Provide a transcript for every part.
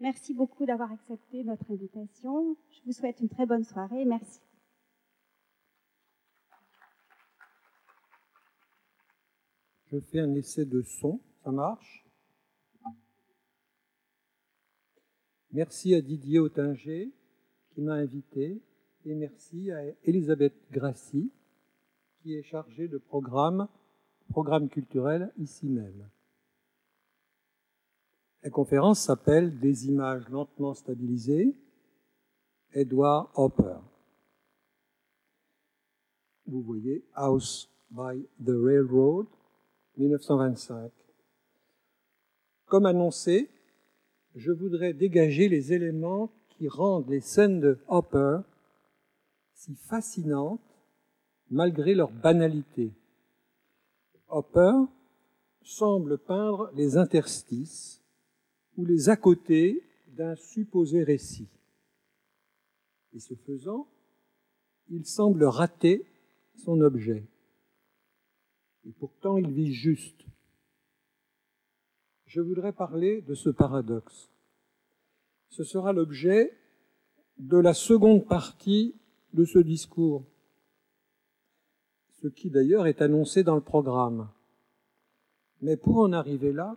Merci beaucoup d'avoir accepté notre invitation. Je vous souhaite une très bonne soirée. Merci. Je fais un essai de son, ça marche? Merci à Didier Autinger qui m'a invité et merci à Elisabeth Grassi qui est chargée de programme, programme culturel ici même. La conférence s'appelle Des images lentement stabilisées, Edward Hopper. Vous voyez House by the Railroad, 1925. Comme annoncé, je voudrais dégager les éléments qui rendent les scènes de Hopper si fascinantes malgré leur banalité. Hopper semble peindre les interstices ou les à côté d'un supposé récit. Et ce faisant, il semble rater son objet. Et pourtant, il vit juste. Je voudrais parler de ce paradoxe. Ce sera l'objet de la seconde partie de ce discours, ce qui d'ailleurs est annoncé dans le programme. Mais pour en arriver là,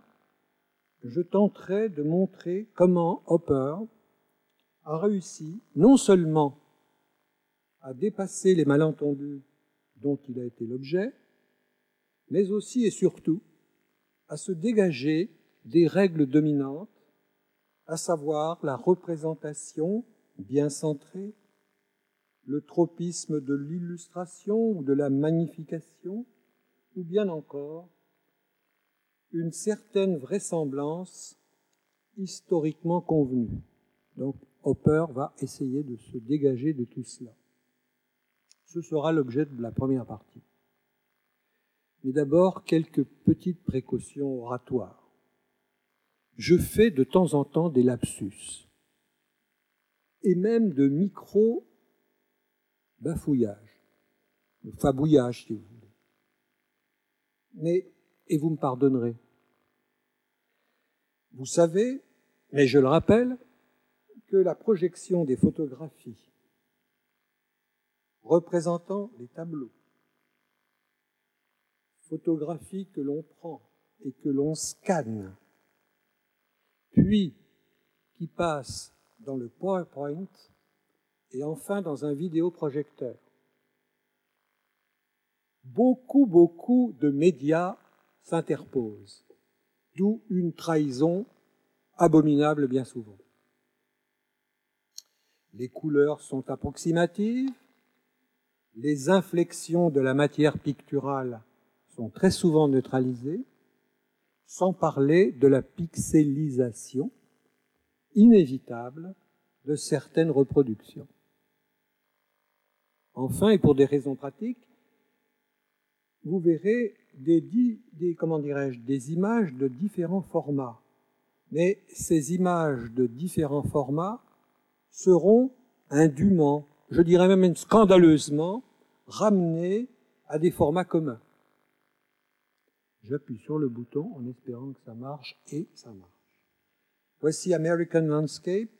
je tenterai de montrer comment Hopper a réussi non seulement à dépasser les malentendus dont il a été l'objet, mais aussi et surtout à se dégager des règles dominantes, à savoir la représentation bien centrée, le tropisme de l'illustration ou de la magnification, ou bien encore une certaine vraisemblance historiquement convenue. Donc Hopper va essayer de se dégager de tout cela. Ce sera l'objet de la première partie. Mais d'abord, quelques petites précautions oratoires. Je fais de temps en temps des lapsus, et même de micro-bafouillages, de fabouillage, si vous voulez. Mais, et vous me pardonnerez, vous savez, mais je le rappelle, que la projection des photographies représentant les tableaux, photographies que l'on prend et que l'on scanne, puis qui passent dans le PowerPoint et enfin dans un vidéoprojecteur. Beaucoup, beaucoup de médias s'interposent d'où une trahison abominable bien souvent. Les couleurs sont approximatives, les inflexions de la matière picturale sont très souvent neutralisées, sans parler de la pixelisation inévitable de certaines reproductions. Enfin, et pour des raisons pratiques, vous verrez des, comment dirais-je, des images de différents formats. Mais ces images de différents formats seront indûment, je dirais même scandaleusement, ramenées à des formats communs. J'appuie sur le bouton en espérant que ça marche et ça marche. Voici American Landscape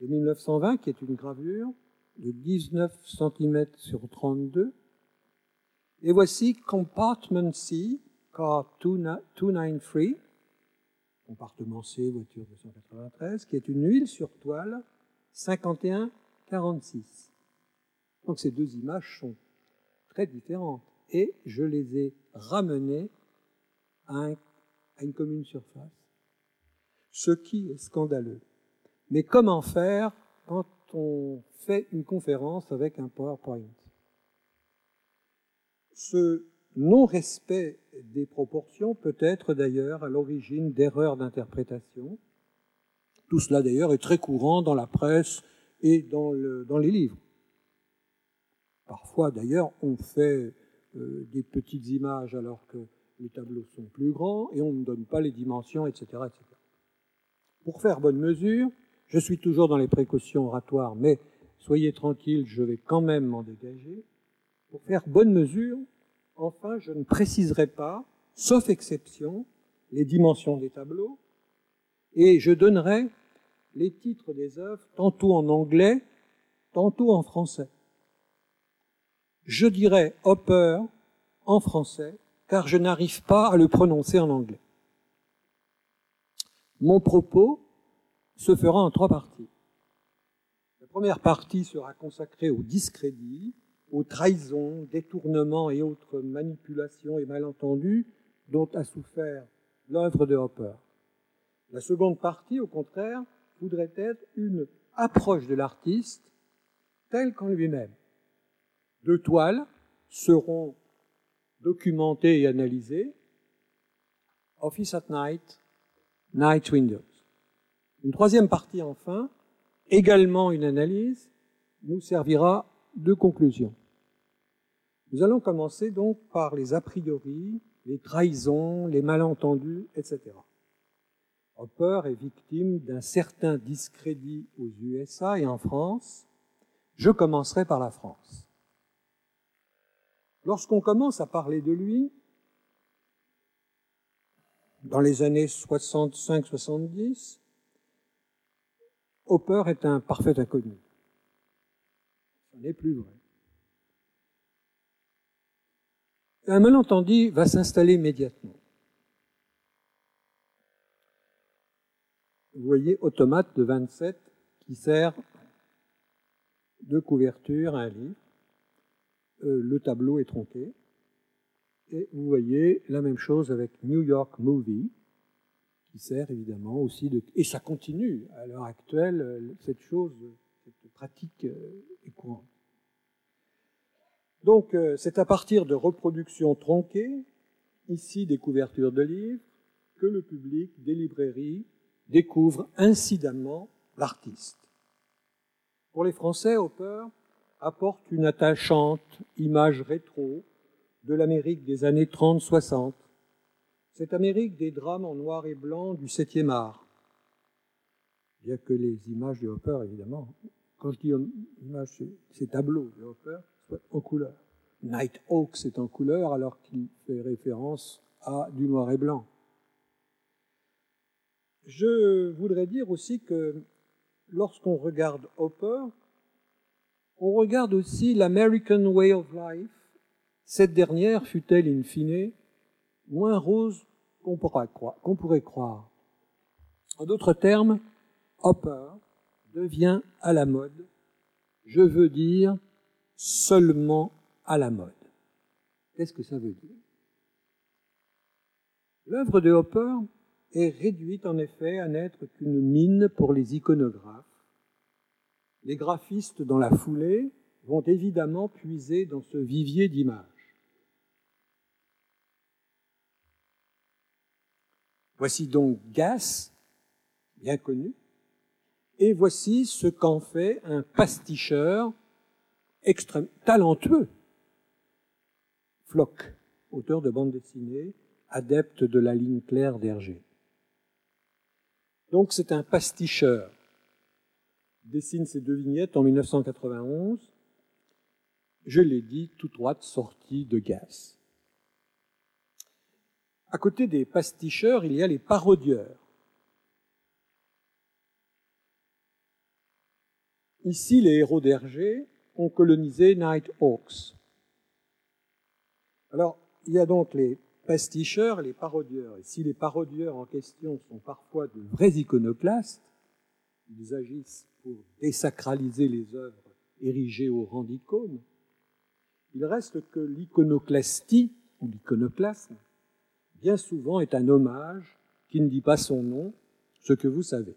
de 1920 qui est une gravure de 19 cm sur 32 et voici Compartment C, car 293, compartiment C, voiture 293, qui est une huile sur toile 51-46. Donc ces deux images sont très différentes. Et je les ai ramenées à une commune surface. Ce qui est scandaleux. Mais comment faire quand on fait une conférence avec un PowerPoint? Ce non-respect des proportions peut être d'ailleurs à l'origine d'erreurs d'interprétation. Tout cela d'ailleurs est très courant dans la presse et dans, les livres. Parfois d'ailleurs on fait euh, des petites images alors que les tableaux sont plus grands et on ne donne pas les dimensions, etc., etc. Pour faire bonne mesure, je suis toujours dans les précautions oratoires, mais soyez tranquille, je vais quand même m'en dégager. Pour faire bonne mesure, enfin, je ne préciserai pas, sauf exception, les dimensions des tableaux, et je donnerai les titres des œuvres tantôt en anglais, tantôt en français. Je dirais Hopper en français, car je n'arrive pas à le prononcer en anglais. Mon propos se fera en trois parties. La première partie sera consacrée au discrédit, aux trahisons, détournements et autres manipulations et malentendus dont a souffert l'œuvre de Hopper. La seconde partie, au contraire, voudrait être une approche de l'artiste telle qu'en lui-même. Deux toiles seront documentées et analysées. Office at Night, Night Windows. Une troisième partie, enfin, également une analyse, nous servira de conclusion. Nous allons commencer donc par les a priori, les trahisons, les malentendus, etc. Hopper est victime d'un certain discrédit aux USA et en France. Je commencerai par la France. Lorsqu'on commence à parler de lui, dans les années 65-70, Hopper est un parfait inconnu. Ce n'est plus vrai. Un malentendu va s'installer immédiatement. Vous voyez Automate de 27 qui sert de couverture à un livre. Euh, le tableau est tronqué. Et vous voyez la même chose avec New York Movie, qui sert évidemment aussi de... Et ça continue. À l'heure actuelle, cette chose, pratique euh, est courante. Donc, euh, c'est à partir de reproductions tronquées, ici des couvertures de livres, que le public des librairies découvre incidemment l'artiste. Pour les Français, Hopper apporte une attachante image rétro de l'Amérique des années 30-60, cette Amérique des drames en noir et blanc du 7e art. Bien que les images de Hopper, évidemment, quand je dis ces tableaux de Hopper, en couleur. Night Hawks est en couleur alors qu'il fait référence à du noir et blanc. Je voudrais dire aussi que lorsqu'on regarde Hopper, on regarde aussi l'American Way of Life. Cette dernière fut-elle in fine moins rose qu'on pourrait croire. En d'autres termes, Hopper devient à la mode, je veux dire seulement à la mode. Qu'est-ce que ça veut dire? L'œuvre de Hopper est réduite en effet à n'être qu'une mine pour les iconographes. Les graphistes dans la foulée vont évidemment puiser dans ce vivier d'images. Voici donc Gas, bien connu, et voici ce qu'en fait un pasticheur extrêmement talentueux. Flock, auteur de bande dessinée, adepte de la ligne claire d'Hergé. Donc c'est un pasticheur. Dessine ces deux vignettes en 1991. Je l'ai dit, tout droite sortie de Gas. À côté des pasticheurs, il y a les parodieurs. Ici, les héros d'Hergé ont colonisé Night Hawks. Alors, il y a donc les pasticheurs les parodieurs. Et si les parodieurs en question sont parfois de vrais iconoclastes, ils agissent pour désacraliser les œuvres érigées au rang d'icônes, il reste que l'iconoclastie ou l'iconoclasme bien souvent est un hommage qui ne dit pas son nom, ce que vous savez.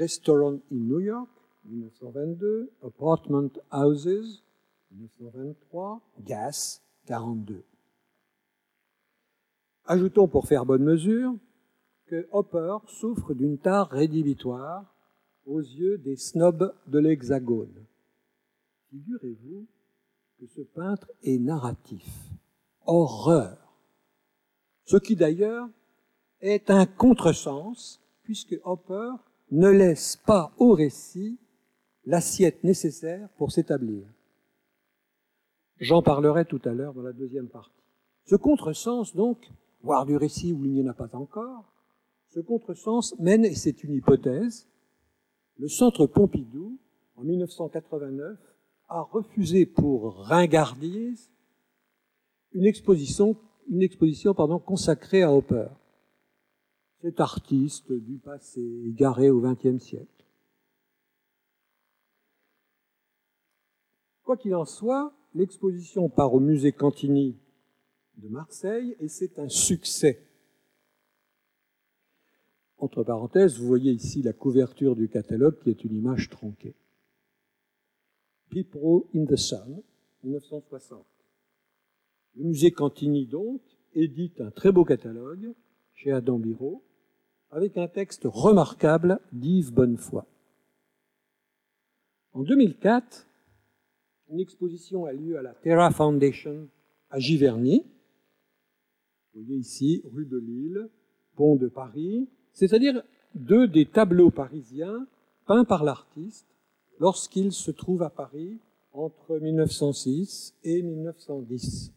Restaurant in New York, 1922, Apartment Houses, 1923, Gas, 42. Ajoutons pour faire bonne mesure que Hopper souffre d'une tare rédhibitoire aux yeux des snobs de l'Hexagone. Figurez-vous que ce peintre est narratif. Horreur. Ce qui d'ailleurs est un contresens, puisque Hopper ne laisse pas au récit l'assiette nécessaire pour s'établir. J'en parlerai tout à l'heure dans la deuxième partie. Ce contresens, donc, voire du récit où il n'y en a pas encore, Ce contresens mène, et c'est une hypothèse, le centre Pompidou, en 1989, a refusé pour ringardise une exposition, une exposition pardon, consacrée à Hopper, cet artiste du passé égaré au XXe siècle. Quoi qu'il en soit, l'exposition part au musée Cantini de Marseille et c'est un succès. Entre parenthèses, vous voyez ici la couverture du catalogue qui est une image tronquée. People in the Sun, 1960. Le musée Cantini, donc, édite un très beau catalogue chez Adam Biro, avec un texte remarquable d'Yves Bonnefoy. En 2004, une exposition a lieu à la Terra Foundation à Giverny. Vous voyez ici, rue de Lille, pont de Paris, c'est-à-dire deux des tableaux parisiens peints par l'artiste lorsqu'il se trouve à Paris entre 1906 et 1910.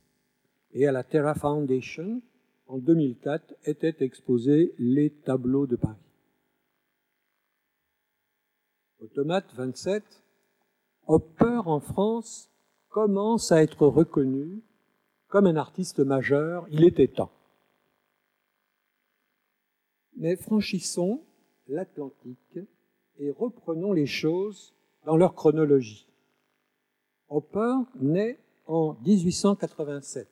Et à la Terra Foundation, en 2004, étaient exposés les tableaux de Paris. Automate 27, Hopper en France commence à être reconnu comme un artiste majeur, il était temps. Mais franchissons l'Atlantique et reprenons les choses dans leur chronologie. Hopper naît en 1887.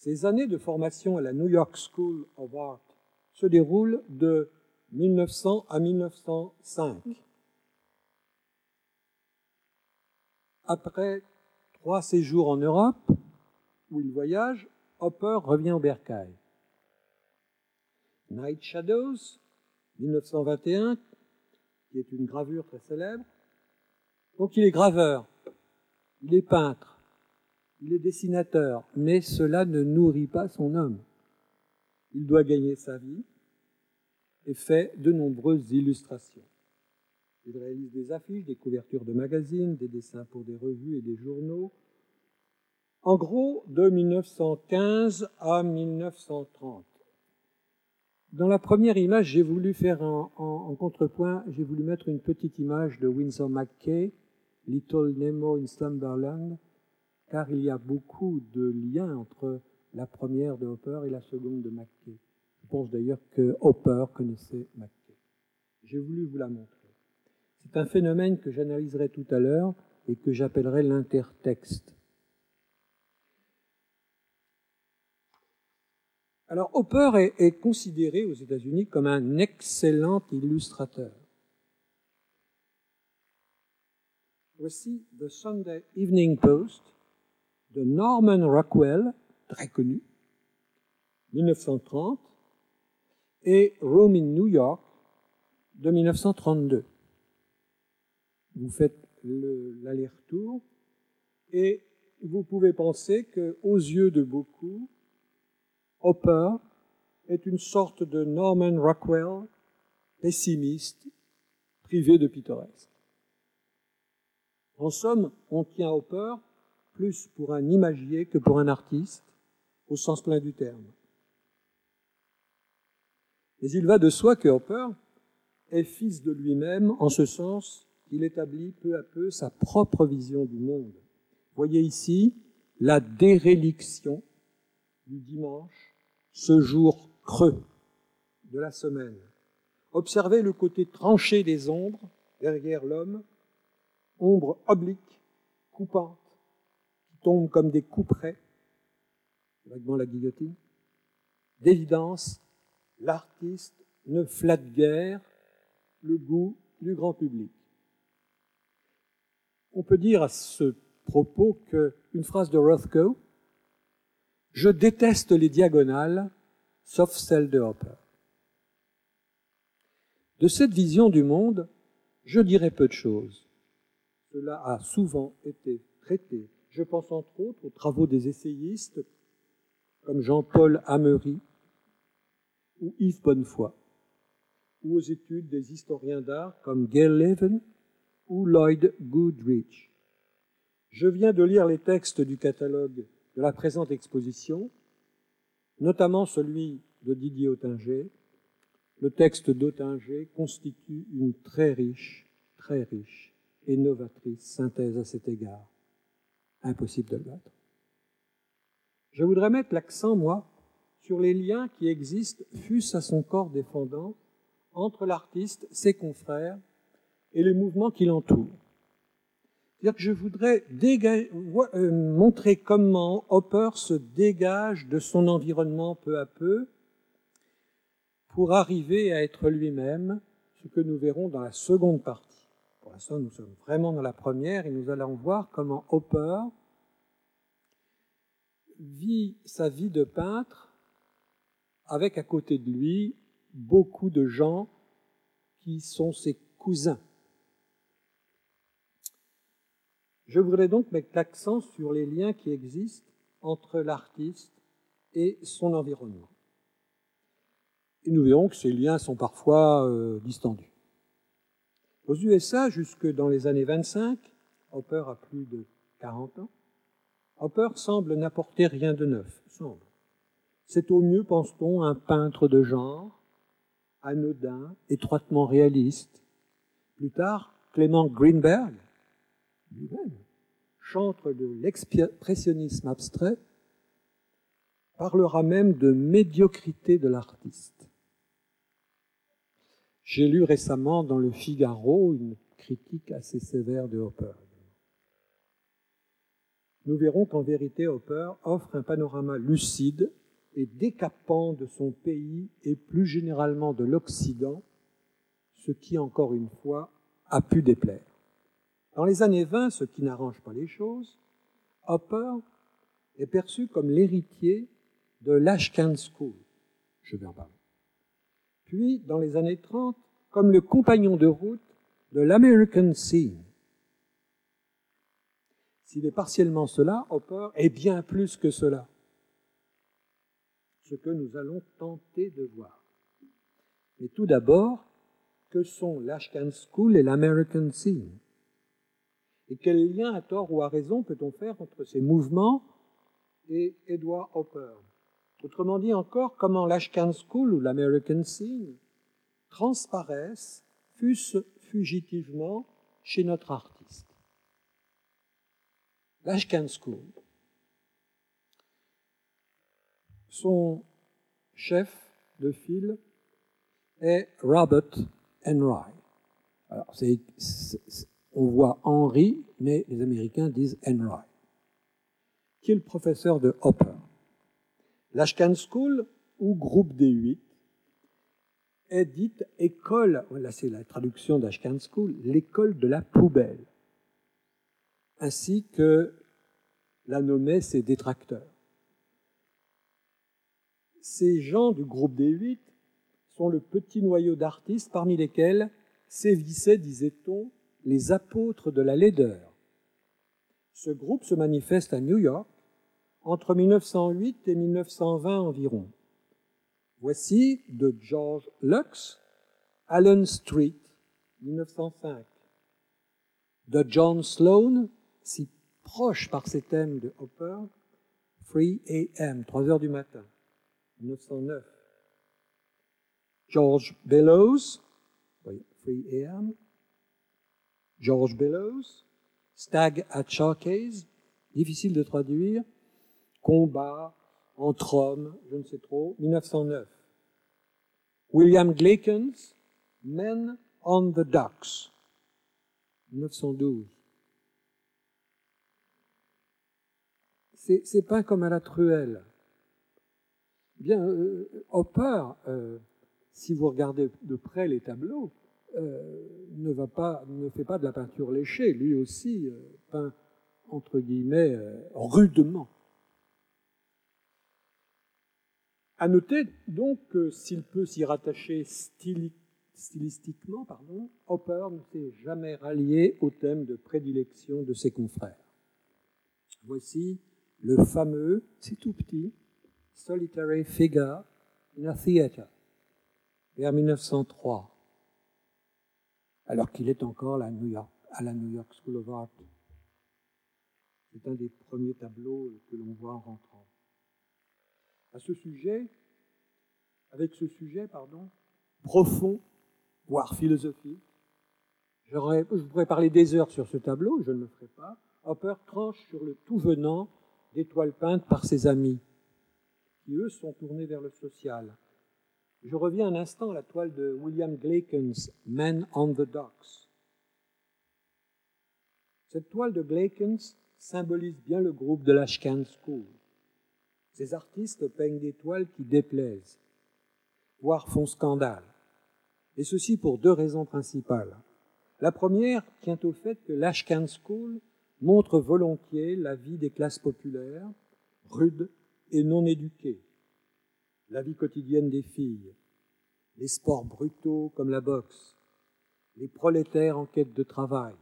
Ses années de formation à la New York School of Art se déroulent de 1900 à 1905. Après trois séjours en Europe, où il voyage, Hopper revient au Bercail. Night Shadows, 1921, qui est une gravure très célèbre. Donc il est graveur, il est peintre, il est dessinateur, mais cela ne nourrit pas son homme. Il doit gagner sa vie et fait de nombreuses illustrations. Il réalise des affiches, des couvertures de magazines, des dessins pour des revues et des journaux. En gros, de 1915 à 1930. Dans la première image, j'ai voulu faire en, contrepoint, j'ai voulu mettre une petite image de Winsor McKay, Little Nemo in Slumberland, car il y a beaucoup de liens entre la première de Hopper et la seconde de McKay. Je pense d'ailleurs que Hopper connaissait McKay. J'ai voulu vous la montrer. C'est un phénomène que j'analyserai tout à l'heure et que j'appellerai l'intertexte. Alors Hopper est, considéré aux États-Unis comme un excellent illustrateur. Voici The Sunday Evening Post de Norman Rockwell, très connu, 1930, et Rome in New York de 1932. Vous faites l'aller-retour et vous pouvez penser qu'aux yeux de beaucoup, Hopper est une sorte de Norman Rockwell pessimiste, privé de pittoresque. En somme, on tient Hopper plus pour un imagier que pour un artiste, au sens plein du terme. Mais il va de soi que Hopper est fils de lui-même, en ce sens qu'il établit peu à peu sa propre vision du monde. Voyez ici la déréliction du dimanche ce jour creux de la semaine. Observez le côté tranché des ombres derrière l'homme, ombres obliques, coupantes, qui tombent comme des couperets, vaguement la guillotine. D'évidence, l'artiste ne flatte guère le goût du grand public. On peut dire à ce propos qu'une phrase de Rothko, je déteste les diagonales, sauf celle de Hopper. De cette vision du monde, je dirais peu de choses. Cela a souvent été traité. Je pense entre autres aux travaux des essayistes comme Jean-Paul Amery ou Yves Bonnefoy, ou aux études des historiens d'art comme Gail Levin ou Lloyd Goodrich. Je viens de lire les textes du catalogue de la présente exposition, notamment celui de Didier Ottinger, le texte d'Ottinger constitue une très riche, très riche et novatrice synthèse à cet égard. Impossible de le battre. Je voudrais mettre l'accent, moi, sur les liens qui existent, fût-ce à son corps défendant, entre l'artiste, ses confrères et les mouvements qui l'entourent. C'est-à-dire que je voudrais euh, montrer comment Hopper se dégage de son environnement peu à peu pour arriver à être lui-même, ce que nous verrons dans la seconde partie. Pour l'instant, nous sommes vraiment dans la première et nous allons voir comment Hopper vit sa vie de peintre avec à côté de lui beaucoup de gens qui sont ses cousins. Je voudrais donc mettre l'accent sur les liens qui existent entre l'artiste et son environnement. Et nous verrons que ces liens sont parfois euh, distendus. Aux USA, jusque dans les années 25, Hopper a plus de 40 ans, Hopper semble n'apporter rien de neuf, semble. C'est au mieux, pense-t-on, un peintre de genre, anodin, étroitement réaliste. Plus tard, Clément Greenberg, lui-même, chantre de l'expressionnisme abstrait, parlera même de médiocrité de l'artiste. J'ai lu récemment dans le Figaro une critique assez sévère de Hopper. Nous verrons qu'en vérité Hopper offre un panorama lucide et décapant de son pays et plus généralement de l'Occident, ce qui, encore une fois, a pu déplaire. Dans les années 20, ce qui n'arrange pas les choses, Hopper est perçu comme l'héritier de l'Ashcan School. Je vais en parler. Puis, dans les années 30, comme le compagnon de route de l'American Scene. S'il est partiellement cela, Hopper est bien plus que cela. Ce que nous allons tenter de voir. Mais tout d'abord, que sont l'Ashcan School et l'American Scene et quel lien, à tort ou à raison, peut-on faire entre ces mouvements et Edward Hopper? Autrement dit encore, comment l'Ashcan School ou l'American Scene transparaissent, fût-ce fugitivement, chez notre artiste. L'Ashcan School. Son chef de file est Robert c'est, on voit Henry, mais les Américains disent Enright, qui est le professeur de Hopper. L'Ashcan School, ou groupe des huit, est dite école, là c'est la traduction d'Ashcan School, l'école de la poubelle, ainsi que la nommaient ses détracteurs. Ces gens du groupe des huit sont le petit noyau d'artistes parmi lesquels sévissaient, disait-on, les apôtres de la laideur. Ce groupe se manifeste à New York entre 1908 et 1920 environ. Voici de George Lux, Allen Street, 1905. De John Sloan, si proche par ses thèmes de Hopper, 3 a.m., 3 heures du matin, 1909. George Bellows, 3 a.m., George Bellows, Stag at Showcase, difficile de traduire, Combat entre hommes, je ne sais trop, 1909. William Glaekens, Men on the Docks, 1912. C'est pas comme à la truelle. Bien, euh, Hopper, euh, si vous regardez de près les tableaux, euh, ne, va pas, ne fait pas de la peinture léchée, lui aussi euh, peint entre guillemets euh, rudement. À noter donc que s'il peut s'y rattacher stylistiquement, pardon, Hopper ne s'est jamais rallié au thème de prédilection de ses confrères. Voici le fameux, c'est tout petit, Solitary Figure in a Theatre, vers 1903 alors qu'il est encore à la New York School of Art. C'est un des premiers tableaux que l'on voit en rentrant. À ce sujet, avec ce sujet, pardon, profond, voire philosophique. je pourrais parler des heures sur ce tableau, je ne le ferai pas. Hopper tranche sur le tout venant des toiles peintes par ses amis, qui eux sont tournés vers le social. Je reviens un instant à la toile de William Glaken's Men on the Docks. Cette toile de Glaken's symbolise bien le groupe de l'Ashcan School. Ces artistes peignent des toiles qui déplaisent, voire font scandale. Et ceci pour deux raisons principales. La première tient au fait que l'Ashcan School montre volontiers la vie des classes populaires, rudes et non éduquées, la vie quotidienne des filles, les sports brutaux comme la boxe, les prolétaires en quête de travail,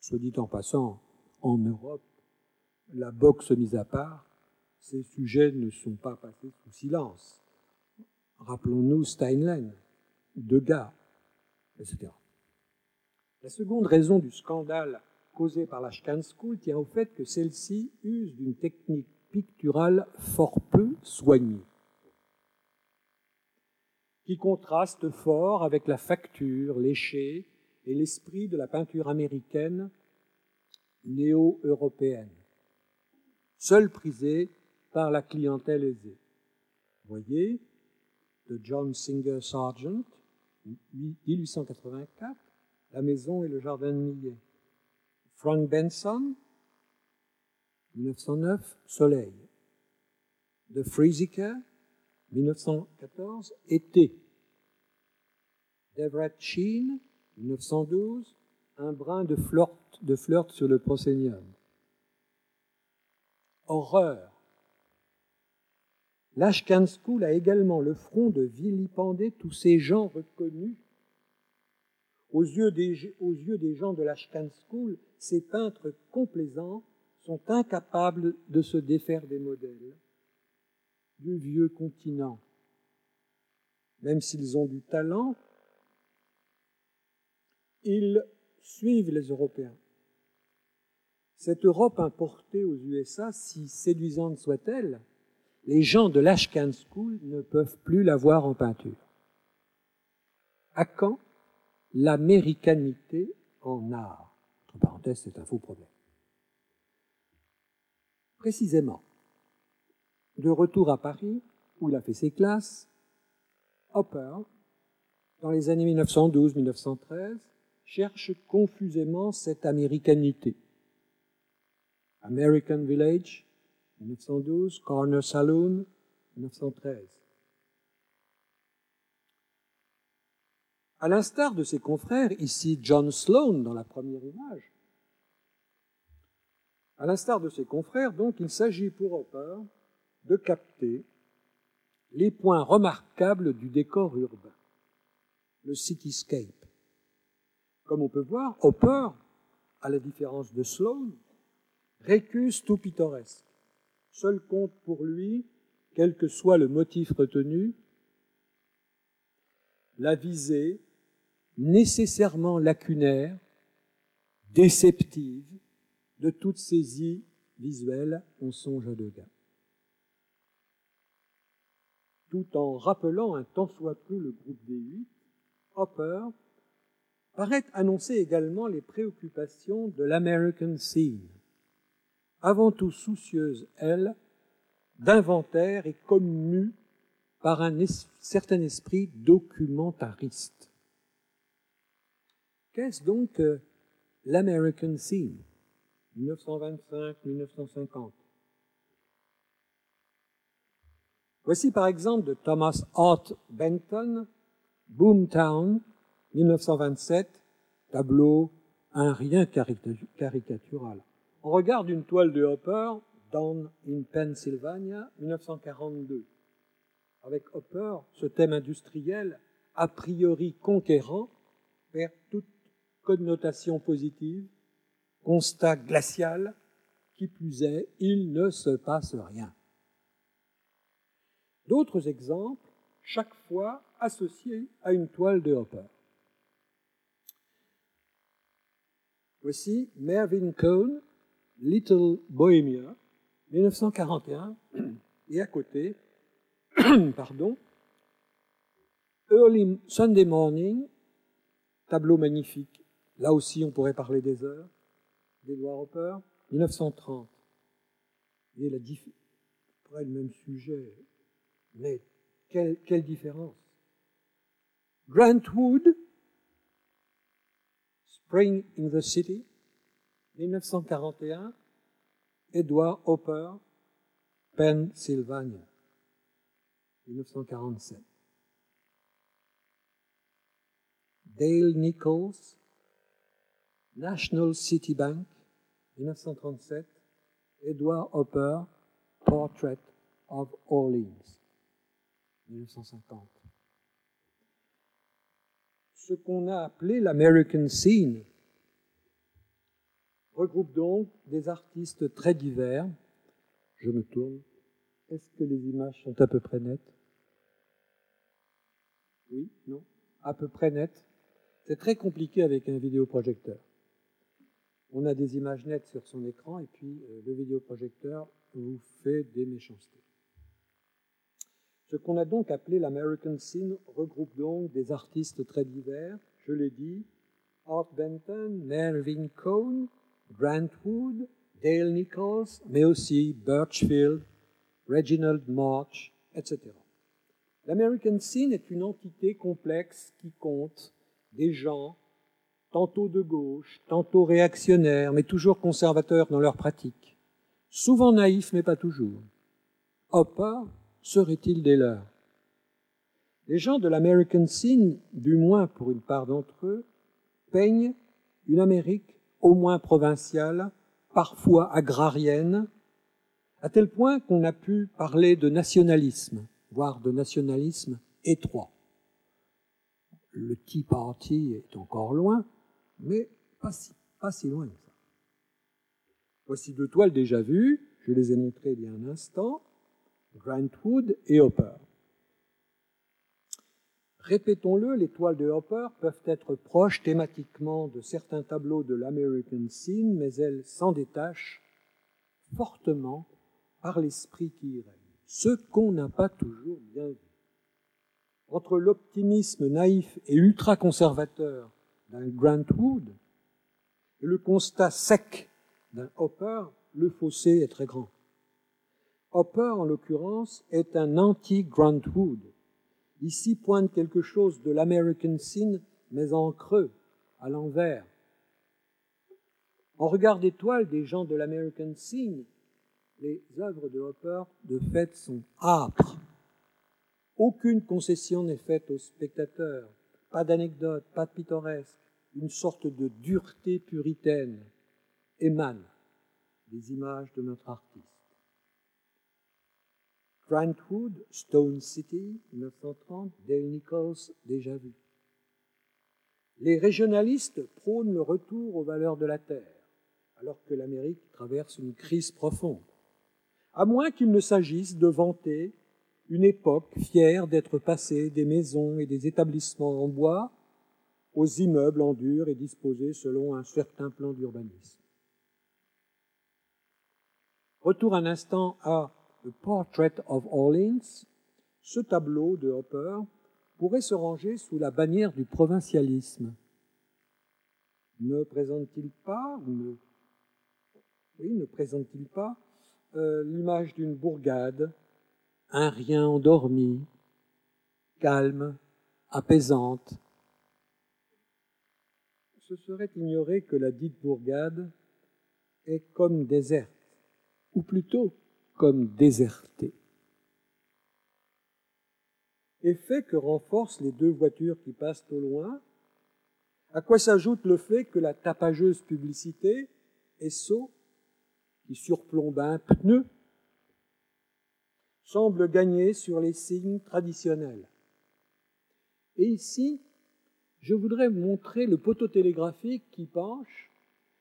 Soit dit en passant, en Europe, la boxe mise à part, ces sujets ne sont pas passés sous silence. Rappelons-nous Steinlen, Degas, etc. La seconde raison du scandale causé par la School tient au fait que celle-ci use d'une technique picturale fort peu soignée, qui contraste fort avec la facture léchée et l'esprit de la peinture américaine néo-européenne, seule prisée par la clientèle aisée. Voyez, de John Singer Sargent, 1884, La maison et le jardin de Millet. Frank Benson, 1909, Soleil. De Friesiker, 1914, Été. D'Everett Sheen, 1912, un brin de flirt, de flirt sur le prosénium. Horreur. L'Ashcan School a également le front de vilipender tous ces gens reconnus. Aux yeux des, gens de l'Ashcan School, ces peintres complaisants sont incapables de se défaire des modèles du vieux continent. Même s'ils ont du talent, ils suivent les Européens. Cette Europe importée aux USA, si séduisante soit-elle, les gens de l'Ashcan School ne peuvent plus la voir en peinture. À quand l'américanité en art Entre parenthèses, c'est un faux problème. Précisément, de retour à Paris, où il a fait ses classes, Hopper, dans les années 1912-1913, cherche confusément cette américanité. American Village, 1912, Corner Saloon, 1913. À l'instar de ses confrères, ici John Sloan dans la première image, à l'instar de ses confrères, donc, il s'agit pour Hopper de capter les points remarquables du décor urbain, le cityscape. Comme on peut voir, Hopper, à la différence de Sloan, récuse tout pittoresque. Seul compte pour lui, quel que soit le motif retenu, la visée nécessairement lacunaire, déceptive de toute saisie visuelle, on songe à Degas. Tout en rappelant un tant soit peu le groupe des huit, Hopper paraît annoncer également les préoccupations de l'American Scene, avant tout soucieuse, elle, d'inventaire et commue par un certain esprit documentariste. Qu'est-ce donc l'American Scene 1925-1950 Voici par exemple de Thomas Hart Benton, Boomtown, 1927, tableau, un rien caricatural. On regarde une toile de Hopper, Down in Pennsylvania, 1942. Avec Hopper, ce thème industriel, a priori conquérant, perd toute connotation positive, constat glacial, qui plus est, il ne se passe rien. D'autres exemples, chaque fois associés à une toile de Hopper. Voici Mervyn Cohn, Little Bohemia, 1941, et à côté, pardon, Early Sunday Morning, tableau magnifique. Là aussi, on pourrait parler des heures. d'Edward Hopper, 1930. Et la le même sujet, mais quelle, quelle différence. Grant Wood, Spring in the City, 1941, Edward Hopper, Pennsylvania, 1947. Dale Nichols, National City Bank, 1937, Edward Hopper, Portrait of Orleans, 1950. Ce qu'on a appelé l'American Scene regroupe donc des artistes très divers. Je me tourne. Est-ce que les images sont à peu près nettes? Oui Non À peu près nettes C'est très compliqué avec un vidéoprojecteur. On a des images nettes sur son écran et puis euh, le vidéoprojecteur vous fait des méchancetés. Ce qu'on a donc appelé l'American Scene regroupe donc des artistes très divers, je l'ai dit, Art Benton, Mervyn Cohn, Grant Dale Nichols, mais aussi Birchfield, Reginald March, etc. L'American Scene est une entité complexe qui compte des gens, tantôt de gauche, tantôt réactionnaires, mais toujours conservateurs dans leur pratique, souvent naïfs, mais pas toujours. Hopper serait-il des leurs? Les gens de l'American Scene, du moins pour une part d'entre eux, peignent une Amérique au moins provinciale, parfois agrarienne, à tel point qu'on a pu parler de nationalisme, voire de nationalisme étroit. Le Tea Party est encore loin, mais pas si, pas si loin que ça. Voici deux toiles déjà vues, je les ai montrées il y a un instant, Grantwood et Hopper. Répétons-le, les toiles de Hopper peuvent être proches thématiquement de certains tableaux de l'American Scene, mais elles s'en détachent fortement par l'esprit qui y règne, ce qu'on n'a pas toujours bien vu. Entre l'optimisme naïf et ultra-conservateur d'un Grant Wood et le constat sec d'un Hopper, le fossé est très grand. Hopper, en l'occurrence, est un anti-Grant Wood Ici pointe quelque chose de l'American scene, mais en creux, à l'envers. En regard d'étoile des gens de l'American scene, les œuvres de Hopper, de fait, sont âpres. Aucune concession n'est faite aux spectateurs, pas d'anecdote, pas de pittoresque. Une sorte de dureté puritaine émane des images de notre artiste. Brentwood, Stone City, 1930, Dale Nichols, déjà vu. Les régionalistes prônent le retour aux valeurs de la terre, alors que l'Amérique traverse une crise profonde. À moins qu'il ne s'agisse de vanter une époque fière d'être passée des maisons et des établissements en bois aux immeubles en dur et disposés selon un certain plan d'urbanisme. Retour un instant à The Portrait of Orleans, ce tableau de Hopper pourrait se ranger sous la bannière du provincialisme. Ne présente-t-il pas, ne, oui, ne présente-t-il pas euh, l'image d'une bourgade, un rien endormi, calme, apaisante? Ce serait ignorer que la dite bourgade est comme déserte, ou plutôt comme déserté. Effet que renforcent les deux voitures qui passent au loin, à quoi s'ajoute le fait que la tapageuse publicité, SO, qui surplombe un pneu, semble gagner sur les signes traditionnels. Et ici, je voudrais montrer le poteau télégraphique qui penche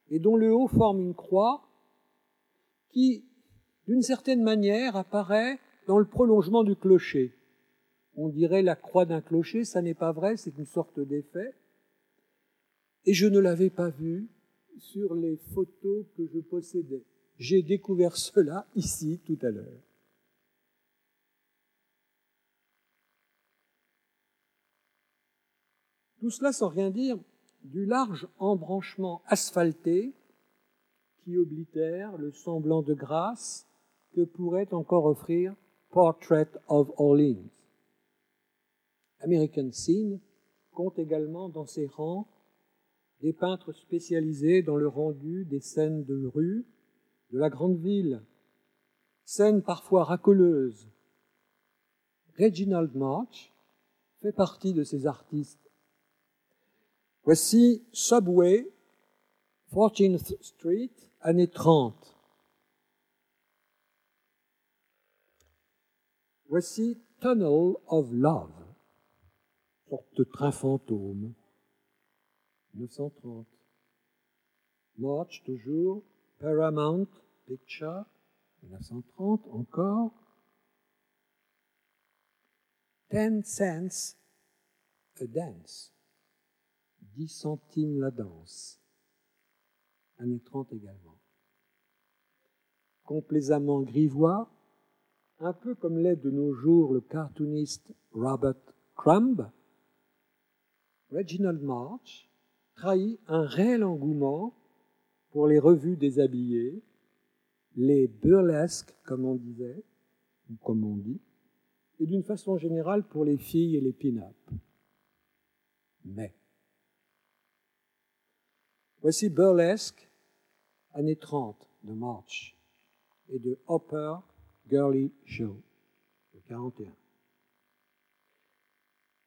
et dont le haut forme une croix qui d'une certaine manière, apparaît dans le prolongement du clocher. On dirait la croix d'un clocher, ça n'est pas vrai, c'est une sorte d'effet. Et je ne l'avais pas vu sur les photos que je possédais. J'ai découvert cela ici tout à l'heure. Tout cela sans rien dire du large embranchement asphalté qui oblitère le semblant de grâce que pourrait encore offrir Portrait of Orleans. American Scene compte également dans ses rangs des peintres spécialisés dans le rendu des scènes de rue de la grande ville, scènes parfois racoleuses. Reginald March fait partie de ces artistes. Voici Subway, 14th Street, années 30. Voici Tunnel of Love, sorte de train fantôme, 1930. March, toujours, Paramount Picture, 1930 encore. Ten cents a dance, 10 centimes la danse, années 30 également. Complaisamment grivois, un peu comme l'est de nos jours le cartooniste Robert Crumb, Reginald March trahit un réel engouement pour les revues déshabillées, les burlesques, comme on disait, ou comme on dit, et d'une façon générale pour les filles et les pin-up. Mais, voici Burlesque, années 30 de March, et de Hopper Girly Show, de 41.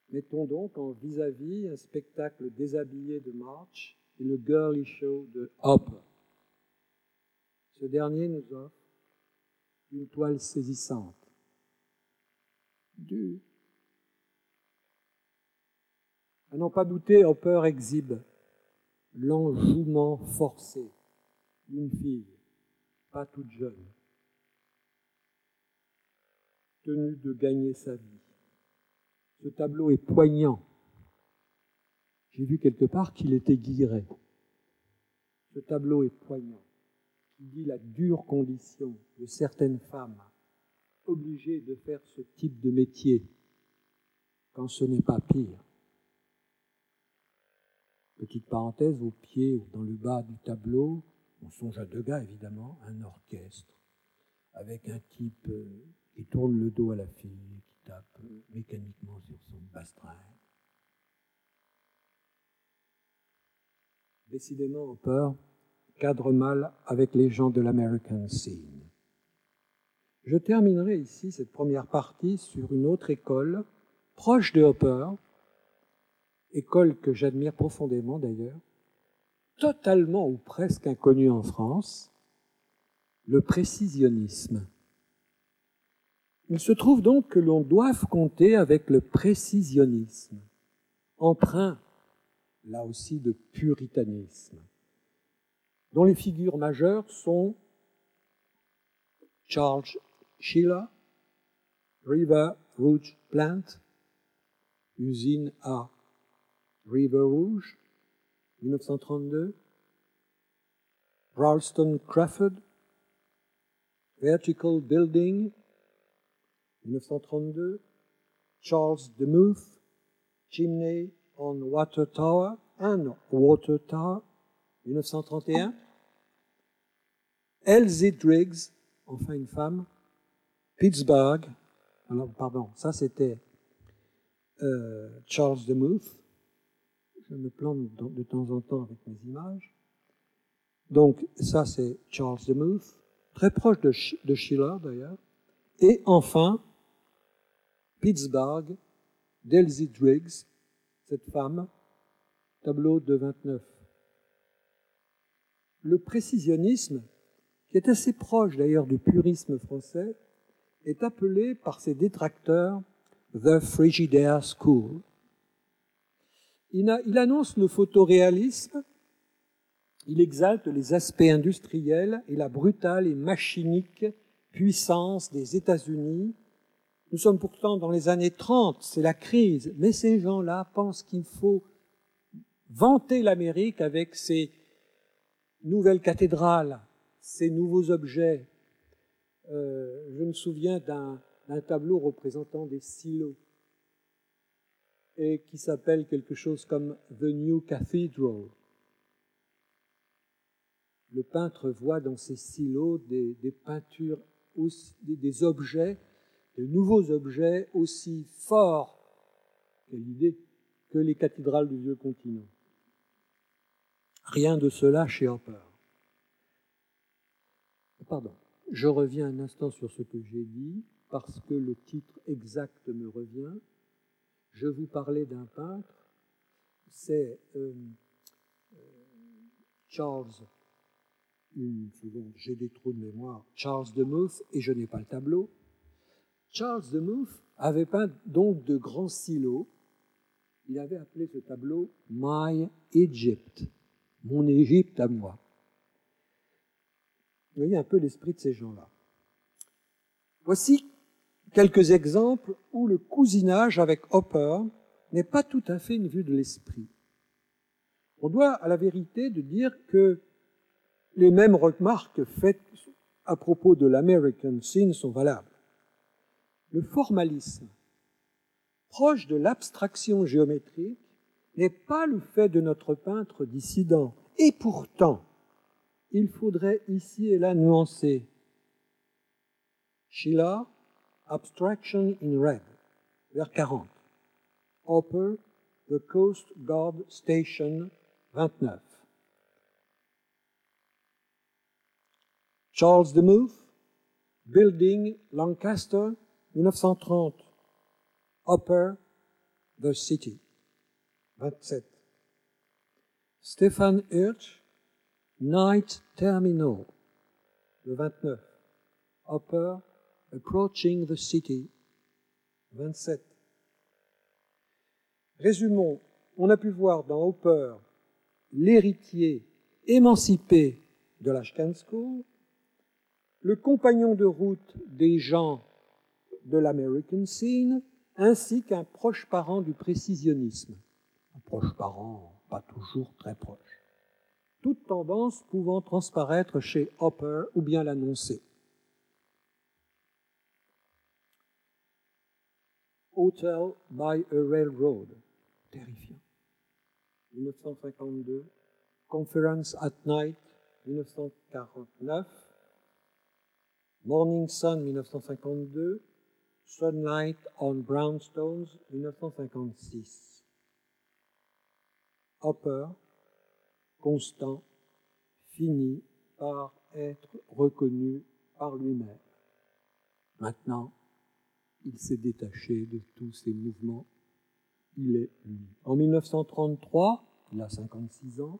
Mettons donc en vis-à-vis un spectacle déshabillé de March et le Girly Show de Hopper. Ce dernier nous offre une toile saisissante. Du. À n'en pas douter, Hopper exhibe l'enjouement forcé d'une fille, pas toute jeune, tenue de gagner sa vie. Ce tableau est poignant. J'ai vu quelque part qu'il était guilleret. Ce tableau est poignant, qui dit la dure condition de certaines femmes obligées de faire ce type de métier quand ce n'est pas pire. Petite parenthèse, au pied ou dans le bas du tableau, on songe à deux gars évidemment, un orchestre, avec un type qui tourne le dos à la fille, qui tape euh, mécaniquement sur son bastringue. Décidément, Hopper cadre mal avec les gens de l'American Scene. Je terminerai ici cette première partie sur une autre école, proche de Hopper, école que j'admire profondément d'ailleurs, totalement ou presque inconnue en France, le précisionnisme. Il se trouve donc que l'on doit compter avec le précisionnisme, emprunt là aussi de puritanisme, dont les figures majeures sont Charles Schiller, River Rouge Plant, usine à River Rouge, 1932, Ralston Crawford, Vertical Building, 1932, Charles DeMuth, Chimney on Water Tower and Water Tower, 1931, Elsie Driggs, enfin une femme, Pittsburgh, alors pardon, ça c'était euh, Charles DeMuth, je me plante de temps en temps avec mes images. Donc ça c'est Charles DeMuth, très proche de, de Schiller d'ailleurs. Et enfin, Pittsburgh, d'Elsie Driggs, cette femme, tableau de 29. Le précisionnisme, qui est assez proche d'ailleurs du purisme français, est appelé par ses détracteurs The Frigidaire School. Il, il annonce le photoréalisme, il exalte les aspects industriels et la brutale et machinique puissance des États-Unis nous sommes pourtant dans les années 30, c'est la crise, mais ces gens-là pensent qu'il faut vanter l'Amérique avec ses nouvelles cathédrales, ses nouveaux objets. Euh, je me souviens d'un tableau représentant des silos. Et qui s'appelle quelque chose comme The New Cathedral. Le peintre voit dans ces silos des, peintures, des, objets, de nouveaux objets aussi forts, quelle idée, que les cathédrales du vieux continent. Rien de cela chez Hopper. Pardon. Je reviens un instant sur ce que j'ai dit, parce que le titre exact me revient. Je vous parlais d'un peintre, c'est euh, euh, Charles, une seconde, j'ai des trous de mémoire, Charles de Muth, et je n'ai pas le tableau. Charles de Muth avait peint donc de grands silos. Il avait appelé ce tableau My Egypt, mon Égypte à moi. Vous voyez un peu l'esprit de ces gens-là. Voici quelques exemples où le cousinage avec Hopper n'est pas tout à fait une vue de l'esprit. On doit à la vérité de dire que les mêmes remarques faites à propos de l'American scene sont valables. Le formalisme, proche de l'abstraction géométrique, n'est pas le fait de notre peintre dissident. Et pourtant, il faudrait ici et là nuancer. Sheila, Abstraction in Red, vers 40. Hopper, The Coast Guard Station, 29. Charles de Muth, Building Lancaster, 1930. Hopper, The City, 27. Stefan Hirsch, Night Terminal, le 29. Upper Approaching the City, 27. Résumons, on a pu voir dans Hopper l'héritier émancipé de l'Ashcan School, le compagnon de route des gens de l'American Scene, ainsi qu'un proche parent du précisionnisme. Un proche parent, pas toujours très proche toute tendance pouvant transparaître chez Hopper ou bien l'annoncer. Hotel by a Railroad, terrifiant. 1952. Conference at Night, 1949. Morning Sun, 1952. Sunlight on Brownstones, 1956. Hopper, constant, finit par être reconnu par lui-même. Maintenant, il s'est détaché de tous ces mouvements. Il est lui. En 1933, il a 56 ans,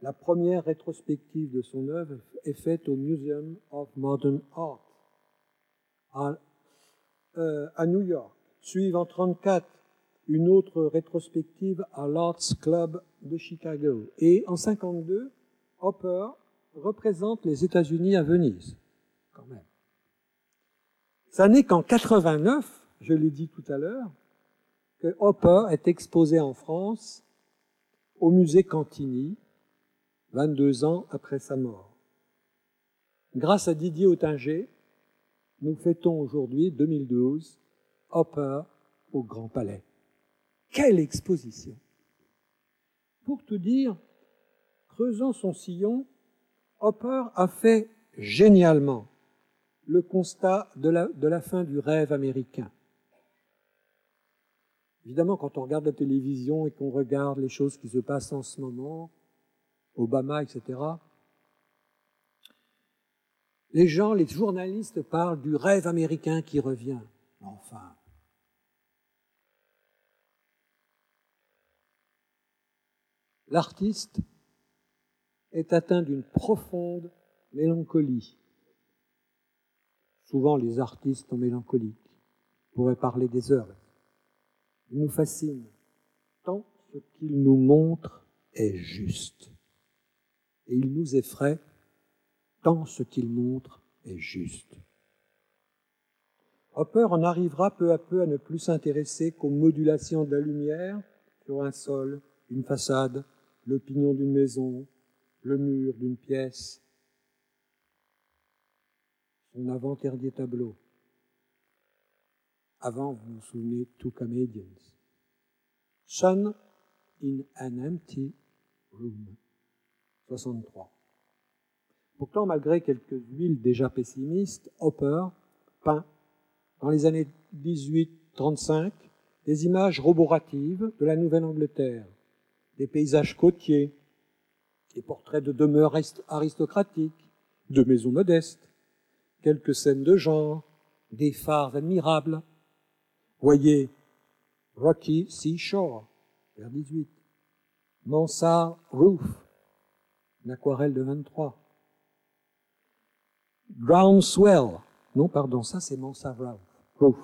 la première rétrospective de son œuvre est faite au Museum of Modern Art euh, à New York. Suivent en 1934 une autre rétrospective à l'Arts Club de Chicago. Et en 52, Hopper représente les États-Unis à Venise, quand même. Ça n'est qu'en 89, je l'ai dit tout à l'heure, que Hopper est exposé en France au musée Cantini, 22 ans après sa mort. Grâce à Didier Autinger, nous fêtons aujourd'hui, 2012, Hopper au Grand Palais. Quelle exposition Pour tout dire, creusant son sillon, Hopper a fait génialement le constat de la, fin du rêve américain. Évidemment, quand on regarde la télévision et qu'on regarde les choses qui se passent en ce moment, Obama, etc., les gens, les journalistes parlent du rêve américain qui revient. Enfin, l'artiste est atteint d'une profonde mélancolie. Souvent, les artistes sont mélancoliques. On pourrait parler des heures. Il nous fascine tant ce qu'il nous montre est juste. Et il nous effraie tant ce qu'il montre est juste. Hopper en arrivera peu à peu à ne plus s'intéresser qu'aux modulations de la lumière sur un sol, une façade, le pignon d'une maison, le mur d'une pièce, son avant-dernier tableau. Avant, vous vous souvenez, Two Comedians. Sun in an Empty Room, 63. Pourtant, malgré quelques huiles déjà pessimistes, Hopper peint, dans les années 1835, des images roboratives de la Nouvelle-Angleterre, des paysages côtiers, des portraits de demeures aristocratiques, de maisons modestes, quelques scènes de genre, des phares admirables. Voyez Rocky Seashore, vers 18. Mansard Roof, une aquarelle de 23. Groundswell, non pardon, ça c'est Mansard Roof.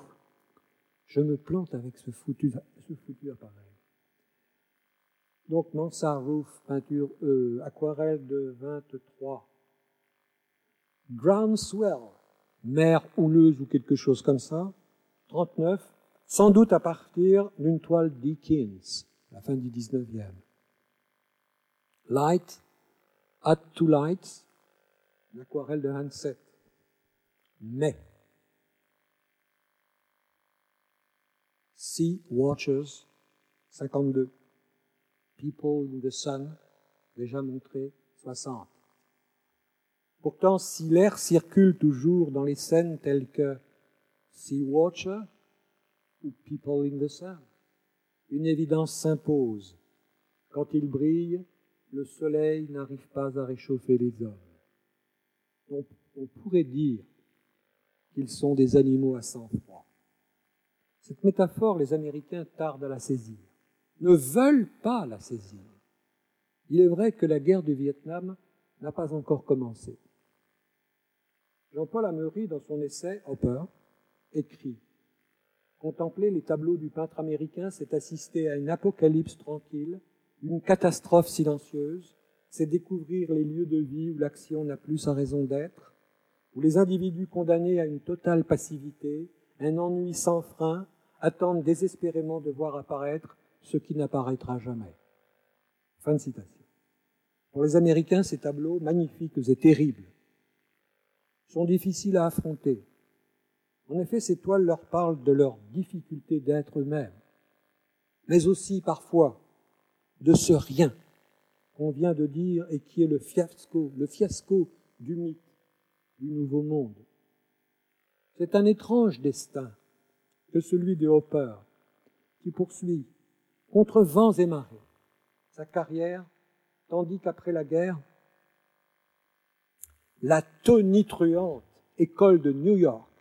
Je me plante avec ce foutu, ce foutu appareil. Donc Mansard Roof, peinture euh, aquarelle de 23. Groundswell, mer houleuse ou quelque chose comme ça, 39, sans doute à partir d'une toile Dickens, la fin du 19e. Light, At Two L'aquarelle de 27. Mais, Sea Watchers, 52. People in the Sun, déjà montré, 60. Pourtant, si l'air circule toujours dans les scènes telles que Sea Watcher ou People in the Sun, une évidence s'impose. Quand il brille, le soleil n'arrive pas à réchauffer les hommes. On, pourrait dire qu'ils sont des animaux à sang-froid. Cette métaphore, les Américains tardent à la saisir, ne veulent pas la saisir. Il est vrai que la guerre du Vietnam n'a pas encore commencé. Jean-Paul Ameury, dans son essai Hopper, écrit Contempler les tableaux du peintre américain, c'est assister à une apocalypse tranquille, une catastrophe silencieuse, c'est découvrir les lieux de vie où l'action n'a plus sa raison d'être, où les individus condamnés à une totale passivité, un ennui sans frein, attendent désespérément de voir apparaître ce qui n'apparaîtra jamais. Fin de citation. Pour les Américains, ces tableaux, magnifiques et terribles, sont difficiles à affronter. En effet, ces toiles leur parlent de leur difficulté d'être eux-mêmes, mais aussi parfois de ce rien qu'on vient de dire et qui est le fiasco, le fiasco du mythe du nouveau monde. C'est un étrange destin que celui de Hopper, qui poursuit contre vents et marées sa carrière, tandis qu'après la guerre, la tonitruante école de New York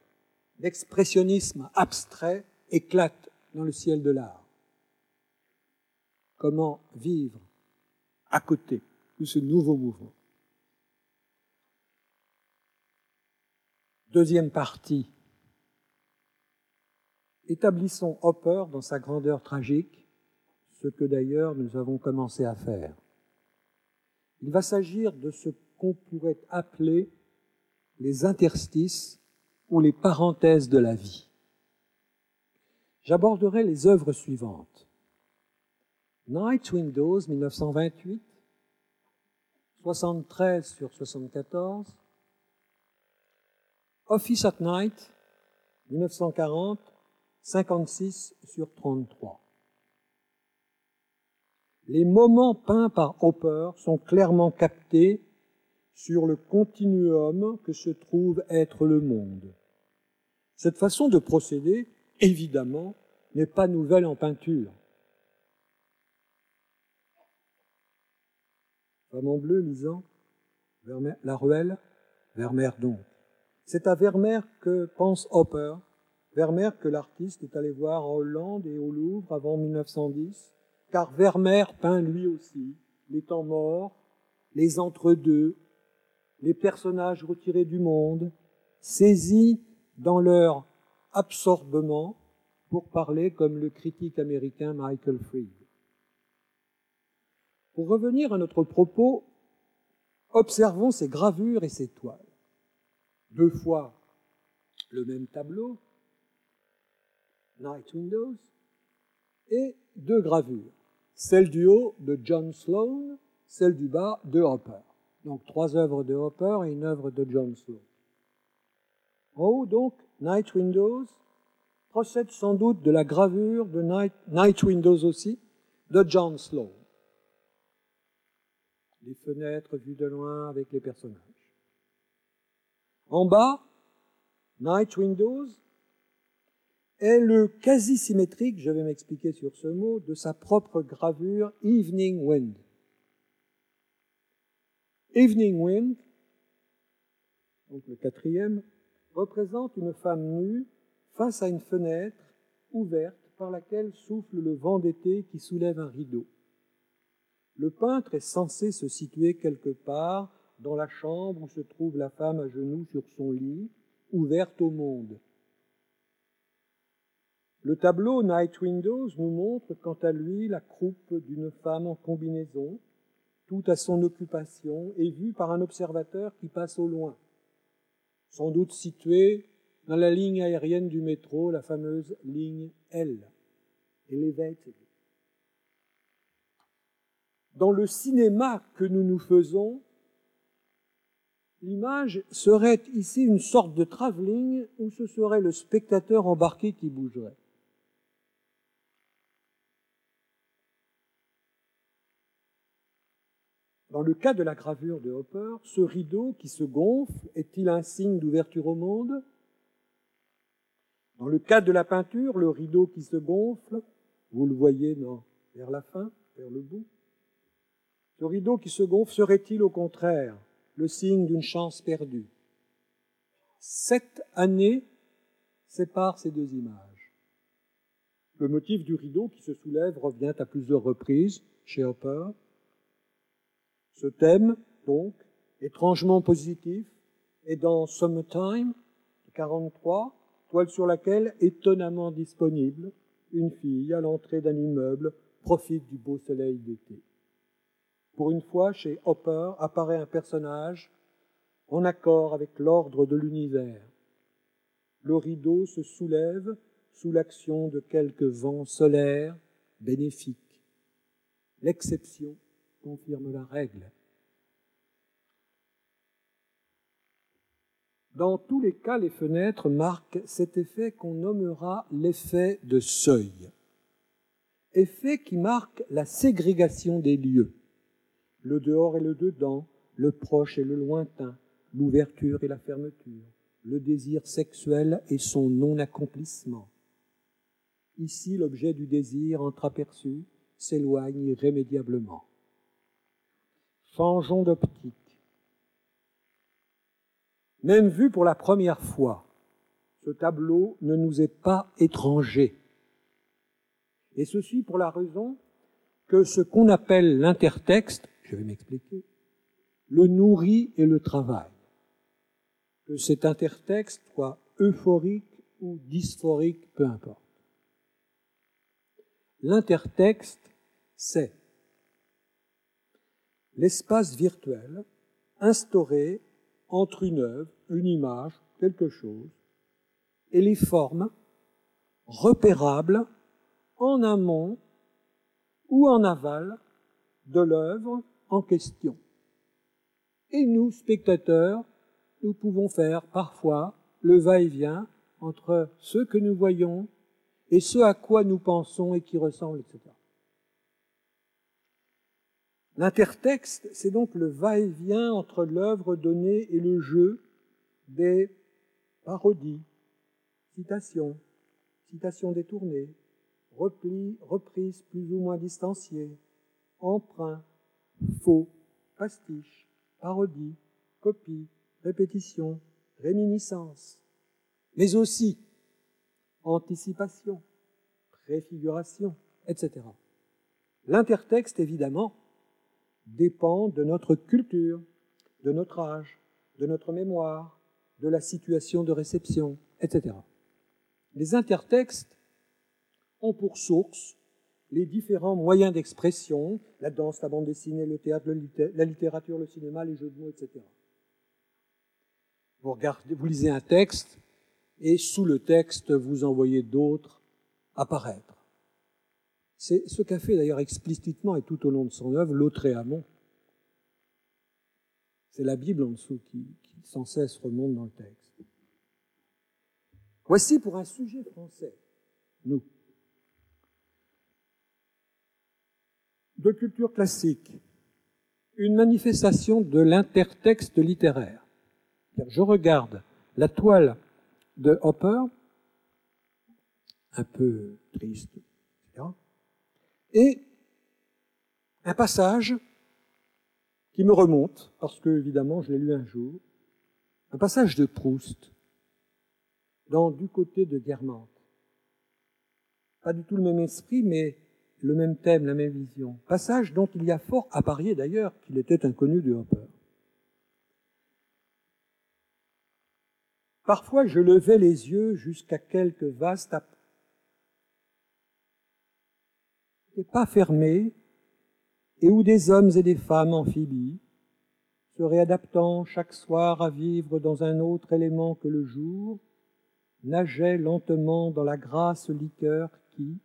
l'expressionnisme abstrait éclate dans le ciel de l'art. Comment vivre à côté de ce nouveau mouvement Deuxième partie. Établissons Hopper dans sa grandeur tragique, ce que d'ailleurs nous avons commencé à faire. Il va s'agir de ce qu'on pourrait appeler les interstices ou les parenthèses de la vie. J'aborderai les œuvres suivantes. Night Windows 1928, 73 sur 74, Office at Night 1940, 56 sur 33. Les moments peints par Hopper sont clairement captés sur le continuum que se trouve être le monde. Cette façon de procéder, évidemment, n'est pas nouvelle en peinture. Femme en bleu lisant La ruelle, Vermeer donc. C'est à Vermeer que pense Hopper, Vermeer que l'artiste est allé voir en Hollande et au Louvre avant 1910, car Vermeer peint lui aussi les temps morts, les entre-deux, les personnages retirés du monde, saisis dans leur absorbement, pour parler comme le critique américain Michael Fried. Pour revenir à notre propos, observons ces gravures et ces toiles. Deux fois le même tableau, Night Windows, et deux gravures, celle du haut de John Sloan, celle du bas de Hopper. Donc trois œuvres de Hopper et une œuvre de John Sloan. En haut, donc, Night Windows procède sans doute de la gravure de Night, Night Windows aussi, de John Sloan. Les fenêtres vues de loin avec les personnages. En bas, Night Windows est le quasi-symétrique, je vais m'expliquer sur ce mot, de sa propre gravure Evening Wind. Evening Wind, donc le quatrième, représente une femme nue face à une fenêtre ouverte par laquelle souffle le vent d'été qui soulève un rideau. Le peintre est censé se situer quelque part dans la chambre où se trouve la femme à genoux sur son lit, ouverte au monde. Le tableau Night Windows nous montre quant à lui la croupe d'une femme en combinaison, tout à son occupation et vue par un observateur qui passe au loin, sans doute situé dans la ligne aérienne du métro, la fameuse ligne L, Elevated. Dans le cinéma que nous nous faisons, l'image serait ici une sorte de travelling où ce serait le spectateur embarqué qui bougerait. Dans le cas de la gravure de Hopper, ce rideau qui se gonfle est-il un signe d'ouverture au monde? Dans le cas de la peinture, le rideau qui se gonfle, vous le voyez non, vers la fin, vers le bout. Ce rideau qui se gonfle serait-il au contraire le signe d'une chance perdue? Sept années séparent ces deux images. Le motif du rideau qui se soulève revient à plusieurs reprises chez Hopper. Ce thème, donc, étrangement positif, est dans Summertime, 43, toile sur laquelle, étonnamment disponible, une fille à l'entrée d'un immeuble profite du beau soleil d'été. Pour une fois, chez Hopper apparaît un personnage en accord avec l'ordre de l'univers. Le rideau se soulève sous l'action de quelques vents solaires bénéfiques. L'exception confirme la règle. Dans tous les cas, les fenêtres marquent cet effet qu'on nommera l'effet de seuil. Effet qui marque la ségrégation des lieux. Le dehors et le dedans, le proche et le lointain, l'ouverture et la fermeture, le désir sexuel et son non-accomplissement. Ici, l'objet du désir entreaperçu s'éloigne irrémédiablement. Changeons d'optique. Même vu pour la première fois, ce tableau ne nous est pas étranger. Et ceci pour la raison que ce qu'on appelle l'intertexte, je vais m'expliquer, le nourrit et le travaille. Que cet intertexte soit euphorique ou dysphorique, peu importe. L'intertexte, c'est l'espace virtuel instauré entre une œuvre, une image, quelque chose, et les formes repérables en amont ou en aval de l'œuvre question. Et nous, spectateurs, nous pouvons faire parfois le va-et-vient entre ce que nous voyons et ce à quoi nous pensons et qui ressemble, etc. L'intertexte, c'est donc le va-et-vient entre l'œuvre donnée et le jeu des parodies, citations, citations détournées, replis, reprises plus ou moins distanciées, emprunts, faux, pastiches, parodies, copies, répétitions, réminiscences, mais aussi anticipation, préfiguration, etc. L'intertexte, évidemment, dépend de notre culture, de notre âge, de notre mémoire, de la situation de réception, etc. Les intertextes ont pour source les différents moyens d'expression, la danse, la bande dessinée, le théâtre, la littérature, le cinéma, les jeux de mots, etc. Vous, lisez un texte et sous le texte, vous en voyez d'autres apparaître. C'est ce qu'a fait d'ailleurs explicitement et tout au long de son œuvre Lautréamont. C'est la Bible en dessous qui, qui sans cesse remonte dans le texte. Voici pour un sujet français, nous. De culture classique, une manifestation de l'intertexte littéraire. Je regarde la toile de Hopper, un peu triste. Et un passage qui me remonte, parce que évidemment je l'ai lu un jour, un passage de Proust, dans Du côté de Guermantes. Pas du tout le même esprit, mais le même thème, la même vision. Passage dont il y a fort à parier d'ailleurs qu'il était inconnu de Hopper. Parfois, je levais les yeux jusqu'à quelques vastes et pas fermés, et où des hommes et des femmes amphibies, se réadaptant chaque soir à vivre dans un autre élément que le jour, nageaient lentement dans la grasse liqueur qui,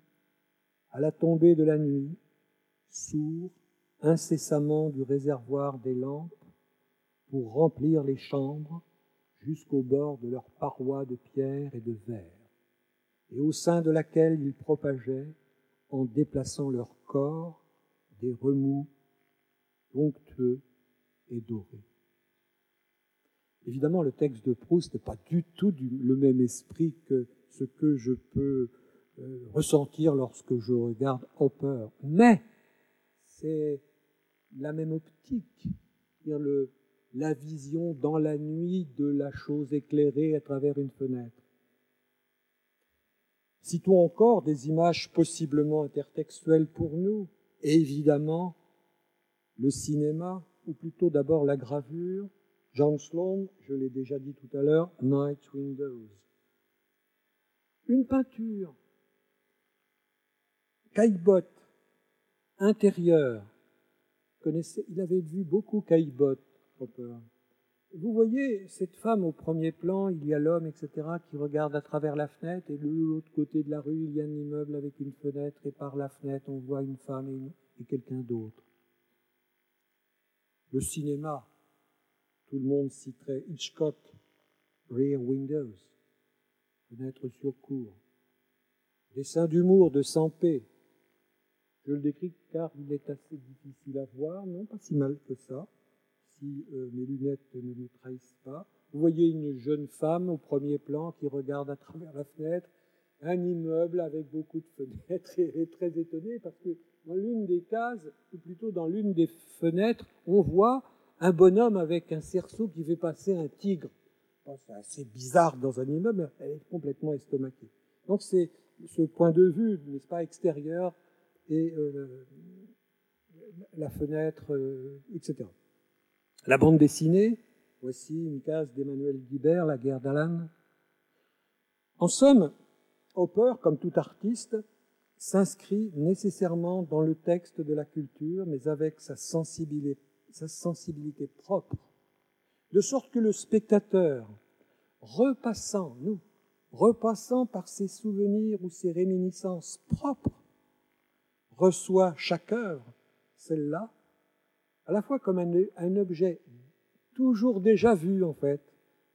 à la tombée de la nuit, sourd incessamment du réservoir des lampes pour remplir les chambres jusqu'au bord de leurs parois de pierre et de verre, et au sein de laquelle ils propageaient, en déplaçant leur corps, des remous onctueux et dorés. Évidemment, le texte de Proust n'est pas du tout le même esprit que ce que je peux euh, ressentir lorsque je regarde Hopper. Mais c'est la même optique, dire le, la vision dans la nuit de la chose éclairée à travers une fenêtre. Citons encore des images possiblement intertextuelles pour nous, évidemment le cinéma, ou plutôt d'abord la gravure. John Sloan, je l'ai déjà dit tout à l'heure, Night Windows. Une peinture, Caillebotte, intérieur. Il avait vu beaucoup Caillebotte, Hopper. Vous voyez cette femme au premier plan, il y a l'homme, etc., qui regarde à travers la fenêtre, et de l'autre côté de la rue, il y a un immeuble avec une fenêtre, et par la fenêtre, on voit une femme et, et quelqu'un d'autre. Le cinéma, tout le monde citerait Hitchcock, Rear Windows, fenêtre sur cour. Dessin d'humour de Sampé. Je le décris car il est assez difficile à voir, non pas si mal que ça si euh, mes lunettes ne me trahissent pas. Vous voyez une jeune femme au premier plan qui regarde à travers la fenêtre un immeuble avec beaucoup de fenêtres et est très étonnée parce que dans l'une des cases, ou plutôt dans l'une des fenêtres, on voit un bonhomme avec un cerceau qui fait passer un tigre. c'est assez bizarre dans un immeuble, elle est complètement estomaquée. Donc c'est ce point de vue, n'est-ce pas, extérieur et euh, la fenêtre, euh, etc. La bande dessinée, voici une case d'Emmanuel Guibert, La guerre d'Alan. En somme, Hopper, comme tout artiste, s'inscrit nécessairement dans le texte de la culture, mais avec sa sensibilité, sa sensibilité propre, de sorte que le spectateur, repassant, nous, repassant par ses souvenirs ou ses réminiscences propres, reçoit chaque œuvre, celle-là, à la fois comme un, objet toujours déjà vu en fait,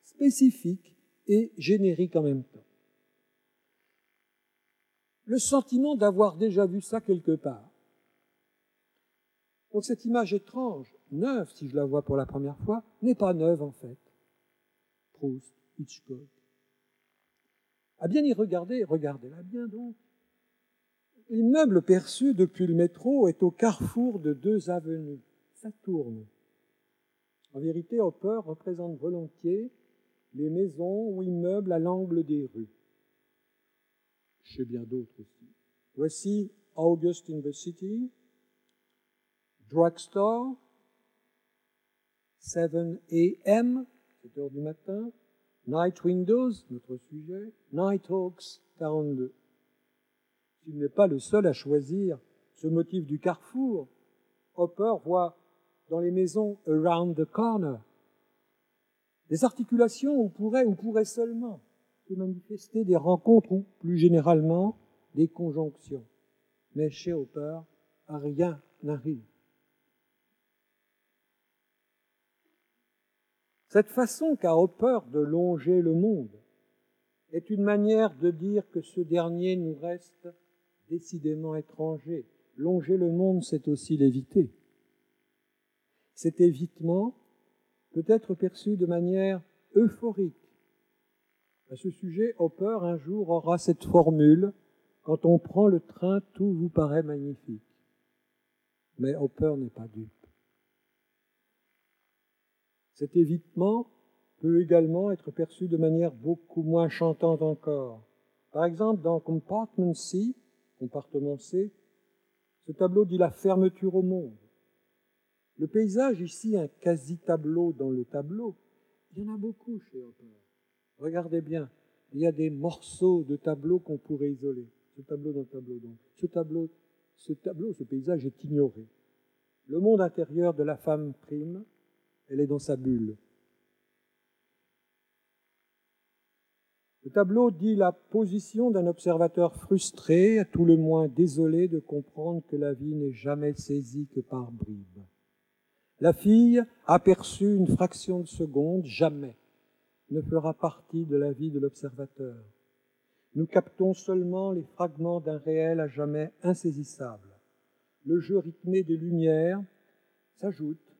spécifique et générique en même temps. Le sentiment d'avoir déjà vu ça quelque part. Donc cette image étrange, neuve si je la vois pour la première fois, n'est pas neuve en fait. Proust, Hitchcock. À bien y regarder, regardez-la bien donc. L'immeuble perçu depuis le métro est au carrefour de deux avenues ça tourne. En vérité, Hopper représente volontiers les maisons ou immeubles à l'angle des rues. Chez bien d'autres aussi. Voici August in the City, Drugstore, 7 a.m., 7 heures du matin, Night Windows, notre sujet, Nighthawks 42. S'il n'est pas le seul à choisir ce motif du carrefour, Hopper voit dans les maisons around the corner. Des articulations où pourrait, ou pourrait seulement se manifester des rencontres ou, plus généralement, des conjonctions. Mais chez Hopper, rien n'arrive. Cette façon qu'a Hopper de longer le monde est une manière de dire que ce dernier nous reste décidément étranger, longer le monde, c'est aussi l'éviter. Cet évitement peut être perçu de manière euphorique. À ce sujet, Hopper un jour aura cette formule Quand on prend le train, tout vous paraît magnifique. Mais Hopper n'est pas dupe. Cet évitement peut également être perçu de manière beaucoup moins chantante encore. Par exemple, dans Compartment C, compartiment C, ce tableau dit la fermeture au monde. Le paysage, ici, un quasi-tableau dans le tableau, il y en a beaucoup chez Hopper. Regardez bien, il y a des morceaux de tableaux qu'on pourrait isoler. Ce tableau dans le tableau donc. Tableau, ce tableau, ce paysage est ignoré. Le monde intérieur de la femme prime, elle est dans sa bulle. Le tableau dit la position d'un observateur frustré, tout le moins désolé de comprendre que la vie n'est jamais saisie que par bribes. La fille, aperçue une fraction de seconde, jamais ne fera partie de la vie de l'observateur. Nous captons seulement les fragments d'un réel à jamais insaisissable. Le jeu rythmé des lumières s'ajoute,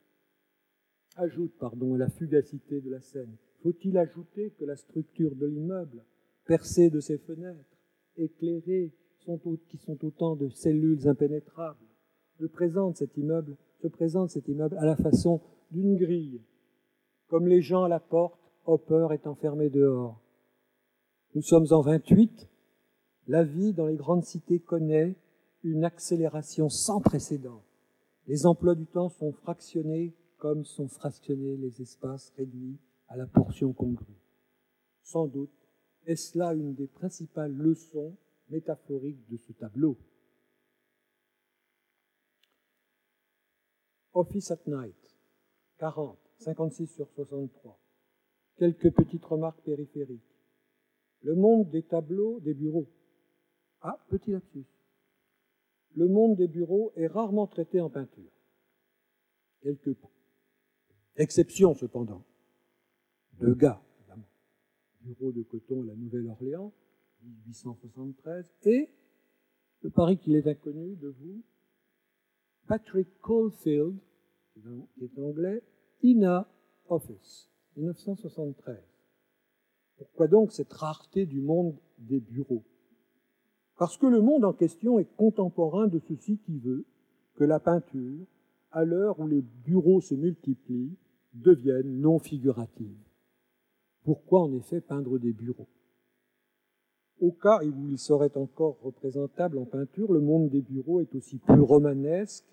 ajoute pardon, à la fugacité de la scène. Faut-il ajouter que la structure de l'immeuble, percée de ses fenêtres, éclairée, sont, qui sont autant de cellules impénétrables, se présente cet immeuble, se présente cet immeuble à la façon d'une grille. Comme les gens à la porte, Hopper est enfermé dehors. Nous sommes en 28. La vie dans les grandes cités connaît une accélération sans précédent. Les emplois du temps sont fractionnés comme sont fractionnés les espaces réduits à la portion congrue. Sans doute est-ce là une des principales leçons métaphoriques de ce tableau? Office at Night, 40, 56 sur 63. Quelques petites remarques périphériques. Le monde des tableaux, des bureaux. Ah, petit lapsus. Le monde des bureaux est rarement traité en peinture. Quelques exceptions cependant de gars, évidemment. Bureau de coton à la Nouvelle-Orléans, 1873, et je parie qu'il est inconnu de vous, Patrick Caulfield, qui est anglais, INA Office, 1973. Pourquoi donc cette rareté du monde des bureaux? Parce que le monde en question est contemporain de ceci qui veut que la peinture, à l'heure où les bureaux se multiplient, devienne non figurative. Pourquoi en effet peindre des bureaux? Au cas où il serait encore représentable en peinture, le monde des bureaux est aussi peu romanesque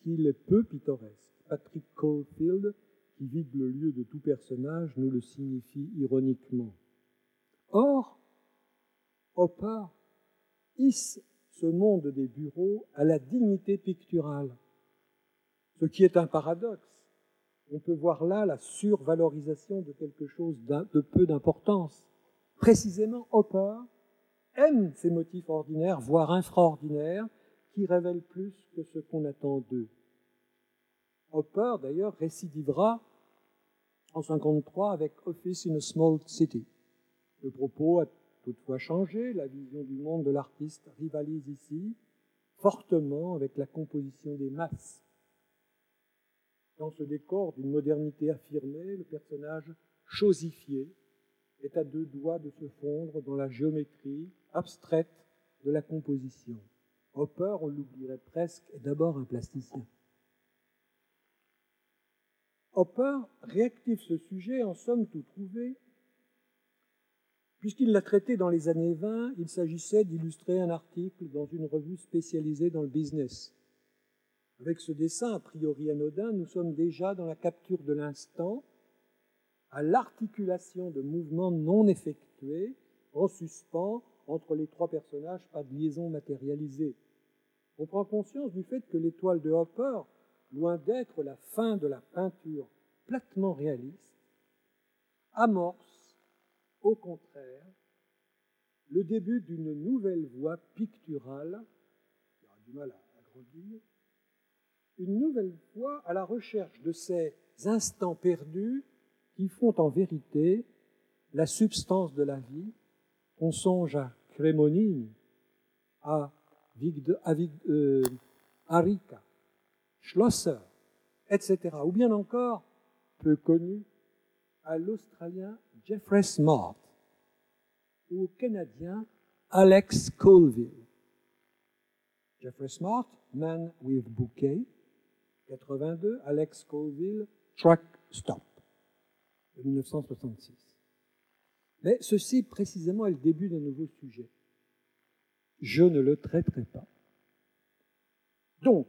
qu'il est peu pittoresque. Patrick Caulfield, qui vide le lieu de tout personnage, nous le signifie ironiquement. Or, Hopper hisse ce monde des bureaux à la dignité picturale, ce qui est un paradoxe on peut voir là la survalorisation de quelque chose de peu d'importance. Précisément, Hopper aime ces motifs ordinaires, voire infraordinaires, qui révèlent plus que ce qu'on attend d'eux. Hopper, d'ailleurs, récidivera en 1953 avec Office in a Small City. Le propos a toutefois changé, la vision du monde de l'artiste rivalise ici fortement avec la composition des masses dans ce décor d'une modernité affirmée, le personnage chosifié est à deux doigts de se fondre dans la géométrie abstraite de la composition. Hopper, on l'oublierait presque, est d'abord un plasticien. Hopper réactive ce sujet en somme tout trouvé. Puisqu'il l'a traité dans les années 20, il s'agissait d'illustrer un article dans une revue spécialisée dans le business. Avec ce dessin a priori anodin, nous sommes déjà dans la capture de l'instant, à l'articulation de mouvements non effectués, en suspens entre les trois personnages, pas de liaison matérialisée. On prend conscience du fait que l'étoile de Hopper, loin d'être la fin de la peinture platement réaliste, amorce, au contraire, le début d'une nouvelle voie picturale, il y aura du mal à agrandir, une nouvelle fois à la recherche de ces instants perdus qui font en vérité la substance de la vie. On songe à Crémonine, à, euh, Arica, Schlosser, etc. Ou bien encore, peu connu, à l'Australien Jeffrey Smart ou au Canadien Alex Colville. Jeffrey Smart, Man with Bouquet, 82, Alex Colville, Truck Stop, de 1966. Mais ceci précisément est le début d'un nouveau sujet. Je ne le traiterai pas. Donc,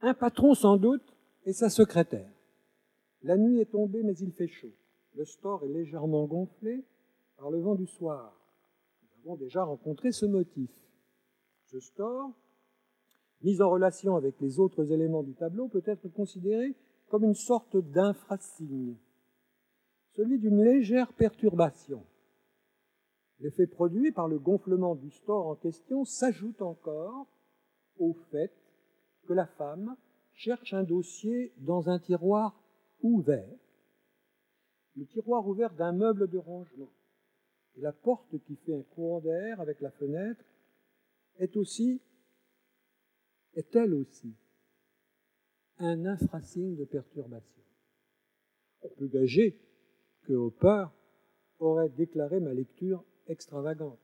un patron sans doute et sa secrétaire. La nuit est tombée, mais il fait chaud. Le store est légèrement gonflé par le vent du soir. Nous avons déjà rencontré ce motif. Store, mis en relation avec les autres éléments du tableau, peut être considéré comme une sorte d'infrasigne, celui d'une légère perturbation. L'effet produit par le gonflement du store en question s'ajoute encore au fait que la femme cherche un dossier dans un tiroir ouvert, le tiroir ouvert d'un meuble de rangement. Et la porte qui fait un courant d'air avec la fenêtre est aussi, est elle aussi, un infrasigne de perturbation. On peut gager que Hopper aurait déclaré ma lecture extravagante.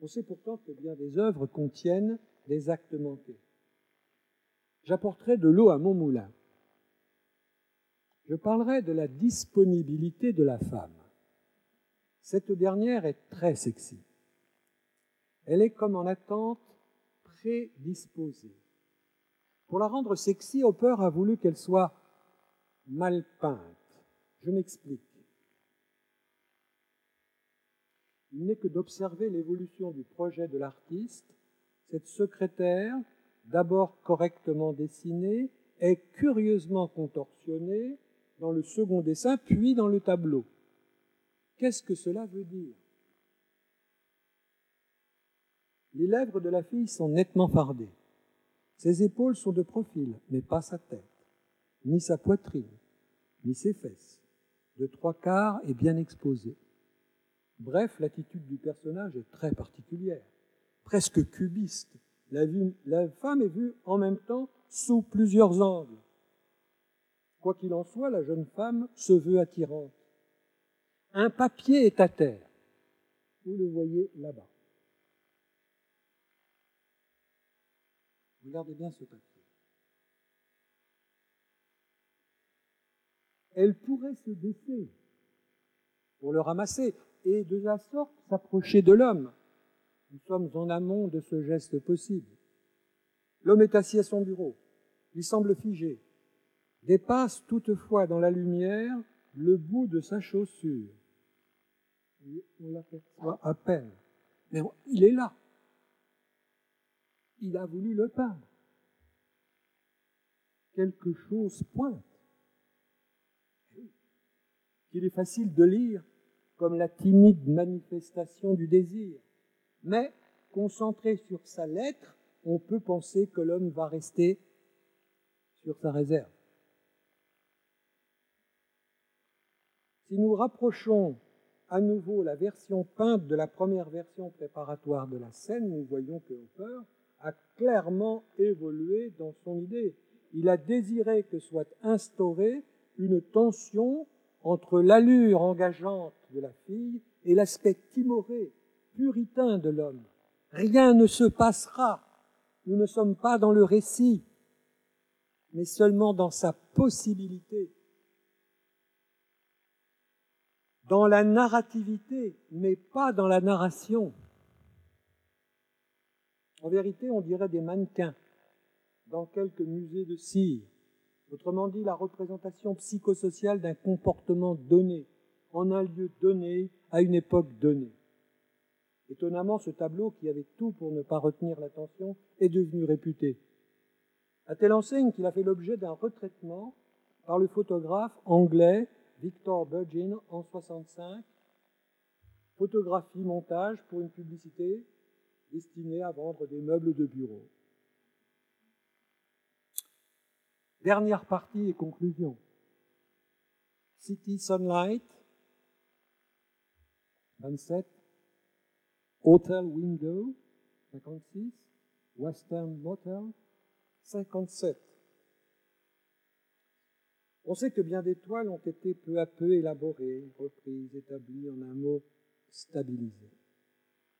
On sait pourtant que bien des œuvres contiennent des actes manqués. J'apporterai de l'eau à mon moulin. Je parlerai de la disponibilité de la femme. Cette dernière est très sexy. Elle est comme en attente prédisposée. Pour la rendre sexy, Hopper a voulu qu'elle soit mal peinte. Je m'explique. Il n'est que d'observer l'évolution du projet de l'artiste. Cette secrétaire, d'abord correctement dessinée, est curieusement contorsionnée dans le second dessin, puis dans le tableau. Qu'est-ce que cela veut dire? Les lèvres de la fille sont nettement fardées. Ses épaules sont de profil, mais pas sa tête, ni sa poitrine, ni ses fesses. De trois quarts est bien exposée. Bref, l'attitude du personnage est très particulière, presque cubiste. La femme est vue en même temps sous plusieurs angles. Quoi qu'il en soit, la jeune femme se veut attirante. Un papier est à terre. Vous le voyez là-bas. Regardez bien ce papier. Elle pourrait se baisser pour le ramasser et de la sorte s'approcher de l'homme. Nous sommes en amont de ce geste possible. L'homme est assis à son bureau. Il semble figé. Dépasse toutefois dans la lumière le bout de sa chaussure. On l'aperçoit à peine. Mais il est là. Il a voulu le peindre. Quelque chose pointe. Qu'il est facile de lire comme la timide manifestation du désir. Mais, concentré sur sa lettre, on peut penser que l'homme va rester sur sa réserve. Si nous rapprochons à nouveau la version peinte de la première version préparatoire de la scène, nous voyons que Hopper a clairement évolué dans son idée. Il a désiré que soit instaurée une tension entre l'allure engageante de la fille et l'aspect timoré, puritain de l'homme. Rien ne se passera. Nous ne sommes pas dans le récit, mais seulement dans sa possibilité. Dans la narrativité, mais pas dans la narration. En vérité, on dirait des mannequins dans quelques musées de cire. Autrement dit, la représentation psychosociale d'un comportement donné, en un lieu donné, à une époque donnée. Étonnamment, ce tableau, qui avait tout pour ne pas retenir l'attention, est devenu réputé. À telle enseigne qu'il a fait l'objet d'un retraitement par le photographe anglais Victor Burgin en 65. Photographie, montage pour une publicité destinée à vendre des meubles de bureau. Dernière partie et conclusion. City Sunlight, 27. Hotel Window, 56, Western Motel, 57. On sait que bien des toiles ont été peu à peu élaborées, reprises, établies, en un mot, stabilisées.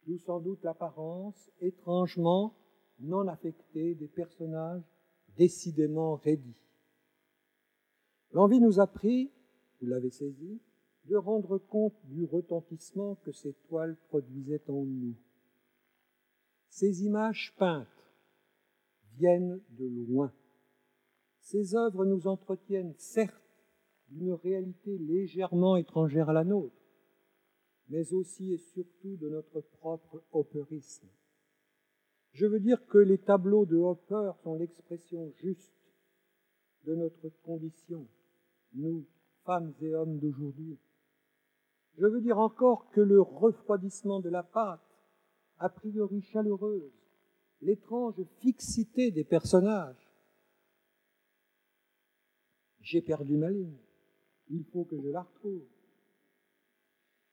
D'où sans doute l'apparence étrangement non affectée des personnages décidément raidis. L'envie nous a pris, vous l'avez saisi, de rendre compte du retentissement que ces toiles produisaient en nous. Ces images peintes viennent de loin. Ces œuvres nous entretiennent certes d'une réalité légèrement étrangère à la nôtre, mais aussi et surtout de notre propre opérisme. Je veux dire que les tableaux de Hopper sont l'expression juste de notre condition, nous, femmes et hommes d'aujourd'hui. Je veux dire encore que le refroidissement de la pâte, a priori chaleureuse, l'étrange fixité des personnages. J'ai perdu ma ligne, il faut que je la retrouve.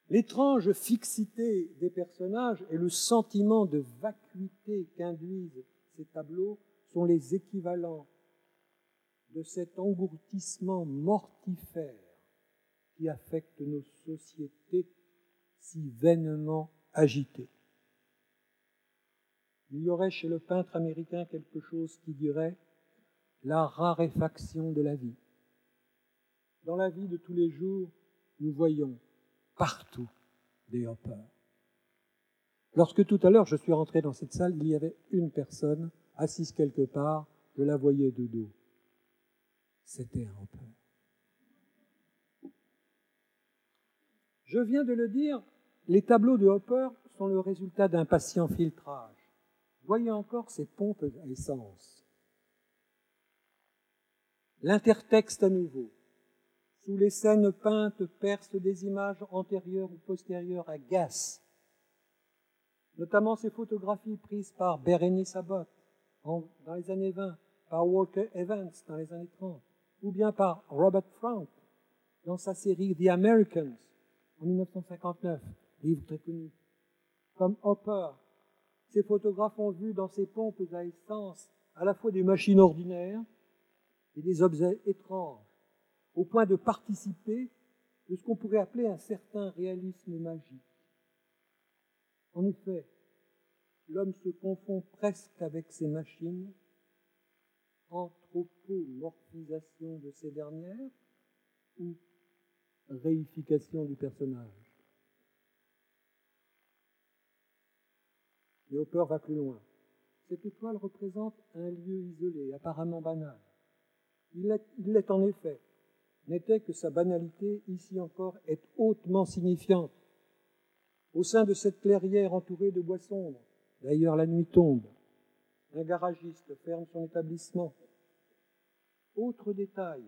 L'étrange fixité des personnages et le sentiment de vacuité qu'induisent ces tableaux sont les équivalents de cet engourdissement mortifère qui affecte nos sociétés si vainement agitées. Il y aurait chez le peintre américain quelque chose qui dirait la raréfaction de la vie. Dans la vie de tous les jours, nous voyons partout des hoppers. Lorsque tout à l'heure je suis rentré dans cette salle, il y avait une personne assise quelque part, je la voyais de dos. C'était un hopper. Je viens de le dire, les tableaux de Hopper sont le résultat d'un patient filtrage. Voyez encore ces pompes à essence. L'intertexte à nouveau. Sous les scènes peintes percent des images antérieures ou postérieures à Gass, notamment ces photographies prises par Berenice Abbott dans les années 20, par Walker Evans dans les années 30, ou bien par Robert Frank dans sa série The Americans en 1959, livre très connu. Comme Hopper, ces photographes ont vu dans ces pompes à essence à la fois des machines ordinaires et des objets étranges, au point de participer de ce qu'on pourrait appeler un certain réalisme magique. En effet, l'homme se confond presque avec ces machines, anthropomorphisation de ces dernières, ou réification du personnage? Et Hopper va plus loin. Cette étoile représente un lieu isolé, apparemment banal. Il l'est en effet, n'était que sa banalité, ici encore, est hautement signifiante. Au sein de cette clairière entourée de bois sombres, d'ailleurs la nuit tombe, un garagiste ferme son établissement. Autre détail,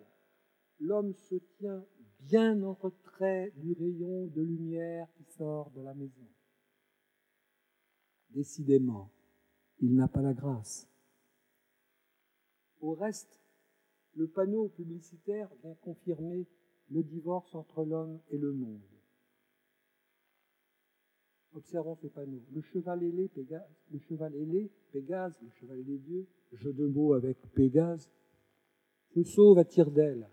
l'homme se tient bien en retrait du rayon de lumière qui sort de la maison. Décidément, il n'a pas la grâce. Au reste, le panneau publicitaire vient confirmer le divorce entre l'homme et le monde. Observons ce panneau. Le cheval ailé, Pégase, le cheval ailé, Pégase, le cheval des dieux, jeu de mots avec Pégase, se sauve à tire d'aile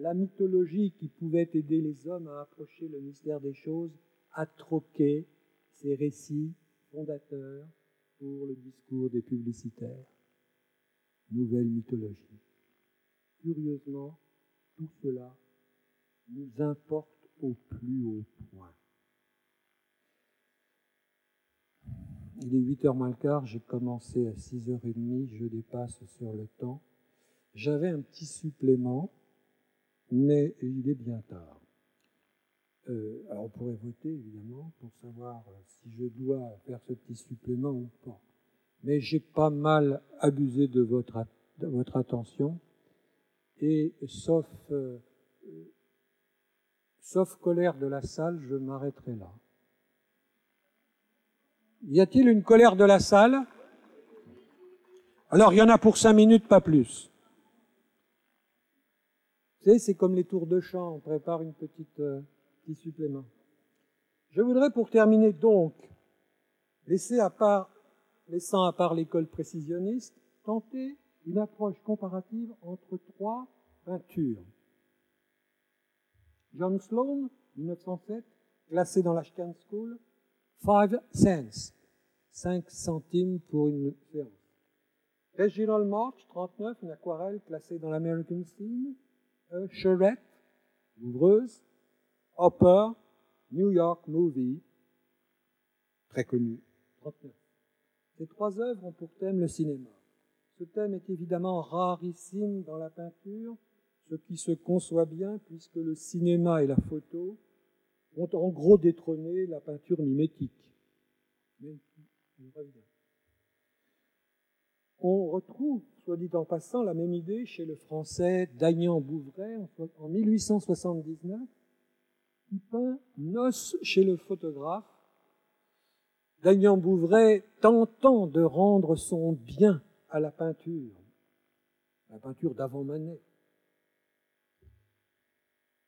la mythologie qui pouvait aider les hommes à approcher le mystère des choses a troqué ces récits fondateurs pour le discours des publicitaires. Nouvelle mythologie. Curieusement, tout cela nous importe au plus haut point. Il est 8h moins le quart, j'ai commencé à 6h30, je dépasse sur le temps. J'avais un petit supplément mais il est bien tard. Euh, alors on pourrait voter évidemment pour savoir euh, si je dois faire ce petit supplément ou pas. Mais j'ai pas mal abusé de votre, de votre attention et sauf, euh, sauf colère de la salle, je m'arrêterai là. Y a-t-il une colère de la salle? Alors il y en a pour cinq minutes, pas plus. Vous savez, c'est comme les tours de chant, on prépare une petite euh, petit supplément. Je voudrais pour terminer donc laissant à part, laissant à part l'école précisionniste, tenter une approche comparative entre trois peintures. John Sloan, 1907, classé dans l'Ashcan School, Five cents, 5 centimes pour une séance. Reginald March, 39, une aquarelle classée dans l'American Scene. Euh, Charette, ouvreuse. Hopper, New York Movie, très connu, 39. Ces trois œuvres ont pour thème le cinéma. Ce thème est évidemment rarissime dans la peinture, ce qui se conçoit bien puisque le cinéma et la photo ont en gros détrôné la peinture mimétique. On retrouve, soit dit en passant, la même idée chez le français Dagnan Bouvray en 1879, qui peint Noce chez le photographe. Dagnan Bouvray tentant de rendre son bien à la peinture, la peinture d'avant Manet.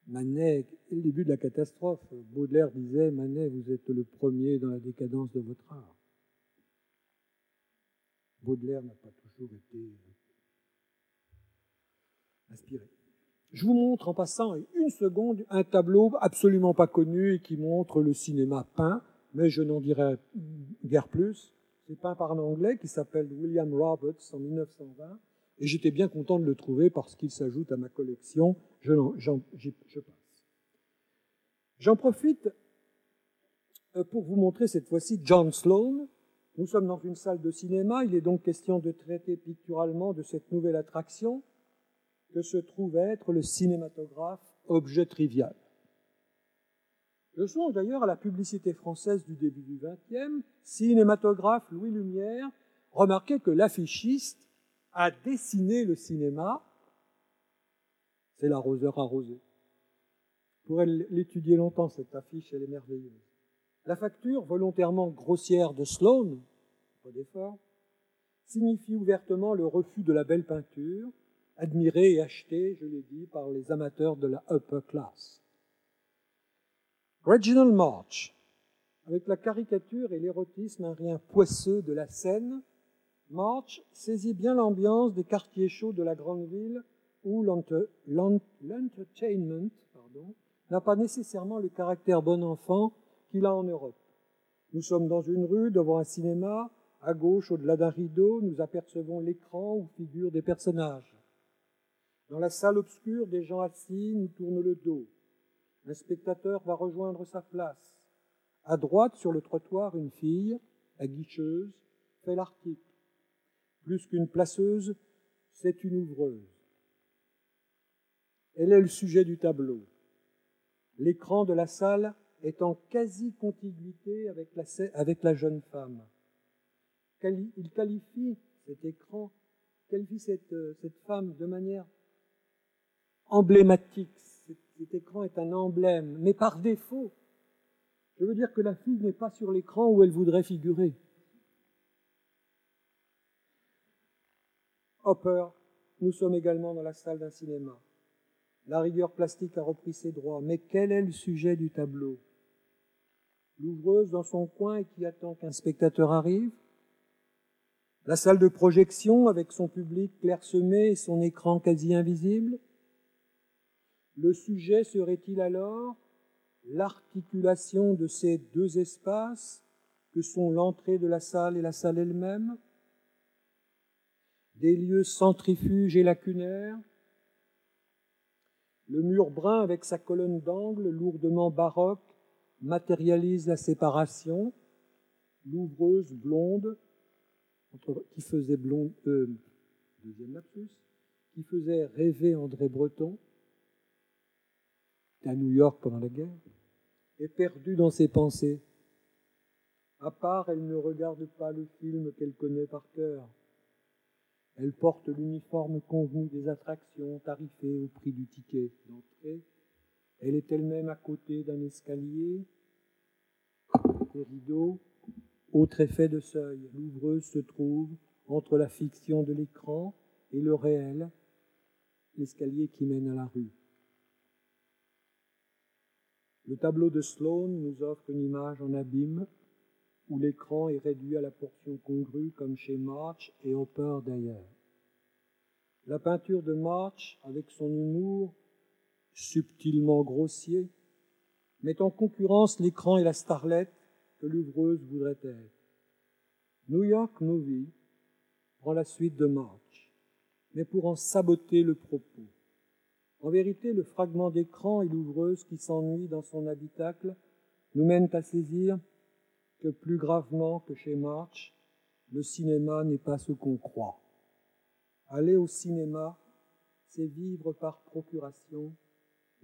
Manet, le début de la catastrophe, Baudelaire disait Manet, vous êtes le premier dans la décadence de votre art. Baudelaire n'a pas toujours été euh, inspiré. Je vous montre en passant une seconde un tableau absolument pas connu et qui montre le cinéma peint, mais je n'en dirai guère plus. C'est peint par un Anglais qui s'appelle William Roberts en 1920 et j'étais bien content de le trouver parce qu'il s'ajoute à ma collection. Je, passe. J'en profite euh, pour vous montrer cette fois-ci John Sloan, nous sommes dans une salle de cinéma, il est donc question de traiter picturalement de cette nouvelle attraction que se trouve être le cinématographe, objet trivial. Je songe d'ailleurs à la publicité française du début du XXe, cinématographe Louis Lumière, remarquez que l'affichiste a dessiné le cinéma, c'est l'arroseur arrosé. Vous pourrez l'étudier longtemps, cette affiche, elle est merveilleuse. La facture volontairement grossière de Sloan, pas d'effort, signifie ouvertement le refus de la belle peinture, admirée et achetée, je l'ai dit, par les amateurs de la upper class. Reginald March, avec la caricature et l'érotisme un rien poisseux de la scène, March saisit bien l'ambiance des quartiers chauds de la grande ville où l'entertainment n'a pas nécessairement le caractère bon enfant qu'il a en Europe. Nous sommes dans une rue devant un cinéma. À gauche, au-delà d'un rideau, nous apercevons l'écran où figurent des personnages. Dans la salle obscure, des gens assis nous tournent le dos. Un spectateur va rejoindre sa place. À droite, sur le trottoir, une fille, la guicheuse, fait l'article. Plus qu'une placeuse, c'est une ouvreuse. Elle est le sujet du tableau. L'écran de la salle est en quasi-contiguïté avec la, jeune femme. Il qualifie cet écran, qualifie cette, euh, cette femme de manière emblématique. Cet écran est un emblème, mais par défaut. Je veux dire que la fille n'est pas sur l'écran où elle voudrait figurer. Hopper, nous sommes également dans la salle d'un cinéma. La rigueur plastique a repris ses droits, mais quel est le sujet du tableau? L'ouvreuse dans son coin et qui attend qu'un spectateur arrive, la salle de projection avec son public clairsemé et son écran quasi invisible? Le sujet serait-il alors l'articulation de ces deux espaces que sont l'entrée de la salle et la salle elle-même, des lieux centrifuges et lacunaires, le mur brun avec sa colonne d'angle lourdement baroque matérialise la séparation, l'ouvreuse blonde, qui faisait blonde, euh, qui faisait rêver André Breton, à New York pendant la guerre, est perdue dans ses pensées. À part, elle ne regarde pas le film qu'elle connaît par cœur. Elle porte l'uniforme convenu des attractions tarifées au prix du ticket d'entrée elle est elle-même à côté d'un escalier, des rideaux, autre effet de seuil. L'ouvreuse se trouve entre la fiction de l'écran et le réel, l'escalier qui mène à la rue. Le tableau de Sloan nous offre une image en abîme où l'écran est réduit à la portion congrue, comme chez March et Hopper d'ailleurs. La peinture de March, avec son humour subtilement grossier, met en concurrence l'écran et la starlette que l'ouvreuse voudrait être. New York Movie prend la suite de March, mais pour en saboter le propos. En vérité, le fragment d'écran et l'ouvreuse qui s'ennuie dans son habitacle nous mènent à saisir que plus gravement que chez March, le cinéma n'est pas ce qu'on croit. Aller au cinéma, c'est vivre par procuration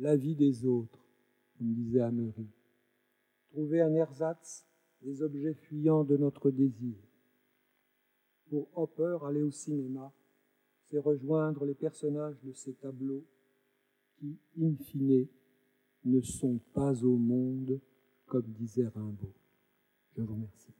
la vie des autres, comme disait Amery. Trouver un ersatz des objets fuyants de notre désir. Pour Hopper, aller au cinéma, c'est rejoindre les personnages de ces tableaux qui, in fine, ne sont pas au monde, comme disait Rimbaud. Je vous remercie.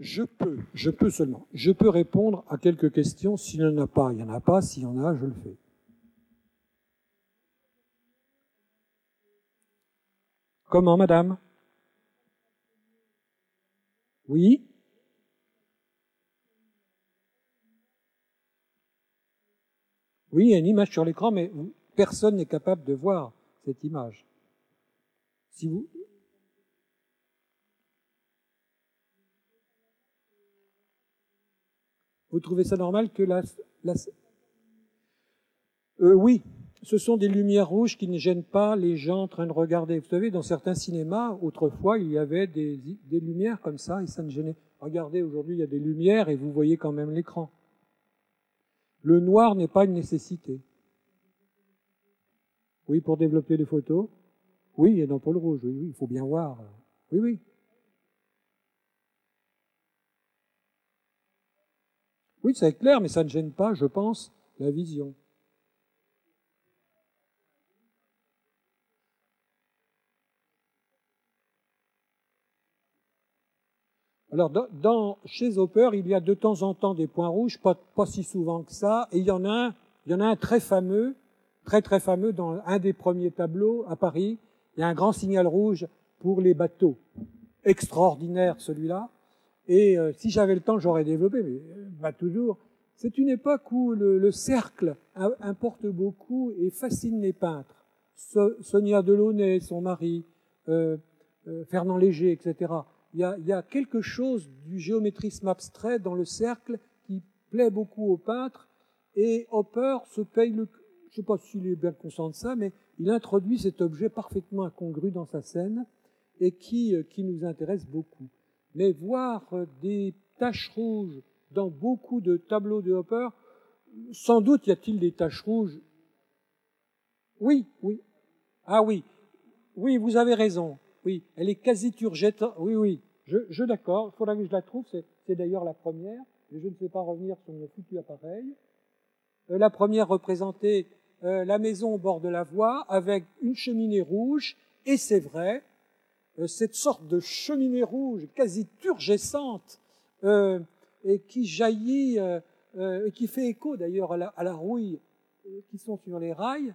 Je peux, je peux seulement, je peux répondre à quelques questions. S'il n'y en a pas, il n'y en a pas. S'il y en a, je le fais. Comment, madame? Oui? Oui, il y a une image sur l'écran, mais personne n'est capable de voir cette image. Si vous... Vous trouvez ça normal que la... Euh, oui, ce sont des lumières rouges qui ne gênent pas les gens en train de regarder. Vous savez, dans certains cinémas, autrefois, il y avait des, des lumières comme ça et ça ne gênait. Regardez, aujourd'hui, il y a des lumières et vous voyez quand même l'écran. Le noir n'est pas une nécessité. Oui, pour développer les photos. Oui, et pour le rouge. Oui, oui, il faut bien voir. Oui, oui. Oui, c'est clair, mais ça ne gêne pas, je pense, la vision. Alors, dans, chez Hopper, il y a de temps en temps des points rouges, pas, pas si souvent que ça, et il y en a un, il y en a un très fameux, très très fameux dans un des premiers tableaux à Paris. Il y a un grand signal rouge pour les bateaux. Extraordinaire celui-là. Et euh, si j'avais le temps, j'aurais développé, mais euh, pas toujours. C'est une époque où le, le, cercle importe beaucoup et fascine les peintres. Sonia Delaunay, son mari, euh, euh Fernand Léger, etc il y, a, quelque chose du géométrisme abstrait dans le cercle qui plaît beaucoup aux peintres, et Hopper se paye le... Je ne sais pas s'il est bien conscient de ça, mais il introduit cet objet parfaitement incongru dans sa scène et qui, euh, qui nous intéresse beaucoup. Mais voir euh, des taches rouges dans beaucoup de tableaux de Hopper, sans doute y a-t-il des taches rouges. Oui, oui. Ah oui, oui, vous avez raison. Oui, elle est quasi turgette. Oui, oui, je, je d'accord. Il faudra que je la trouve. C'est d'ailleurs la première. Mais je ne sais pas revenir sur mon foutu appareil. Euh, la première représentait euh, la maison au bord de la voie avec une cheminée rouge. Et c'est vrai, euh, cette sorte de cheminée rouge quasi turgescente et qui jaillit et qui fait écho d'ailleurs à la, rouille qui sont sur les rails.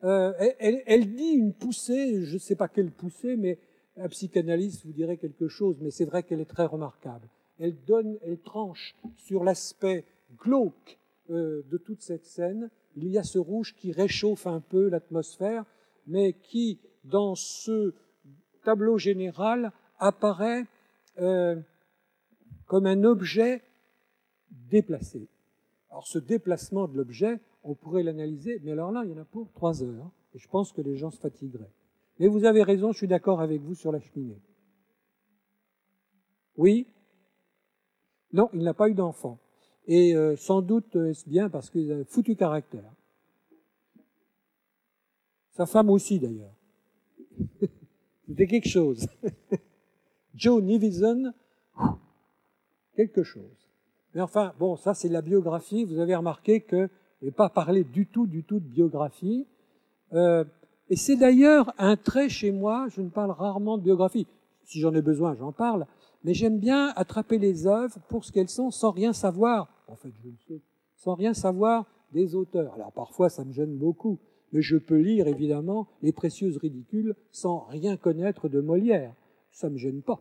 Elle, dit une poussée, je ne sais pas quelle poussée, mais un psychanalyste vous dirait quelque chose, mais c'est vrai qu'elle est très remarquable. Elle donne, elle tranche sur l'aspect glauque euh, de toute cette scène. Il y a ce rouge qui réchauffe un peu l'atmosphère, mais qui, dans ce tableau général, apparaît euh, comme un objet déplacé. Alors ce déplacement de l'objet, on pourrait l'analyser, mais alors là, il y en a pour trois heures, et je pense que les gens se fatigueraient. Mais vous avez raison, je suis d'accord avec vous sur la cheminée. Oui Non, il n'a pas eu d'enfant. Et euh, sans doute est-ce bien parce qu'il a foutu caractère. Sa femme aussi d'ailleurs. C'était quelque chose. Joe Nivison, quelque chose. Mais enfin, bon, ça c'est la biographie. Vous avez remarqué que je n'ai pas parlé du tout, du tout de biographie. Euh, et c'est d'ailleurs un trait chez moi, je ne parle rarement de biographie. Si j'en ai besoin, j'en parle. Mais j'aime bien attraper les œuvres pour ce qu'elles sont sans rien savoir En fait, je le sais. Sans rien savoir des auteurs. Alors parfois, ça me gêne beaucoup. Mais je peux lire, évidemment, Les Précieuses Ridicules sans rien connaître de Molière. Ça me gêne pas.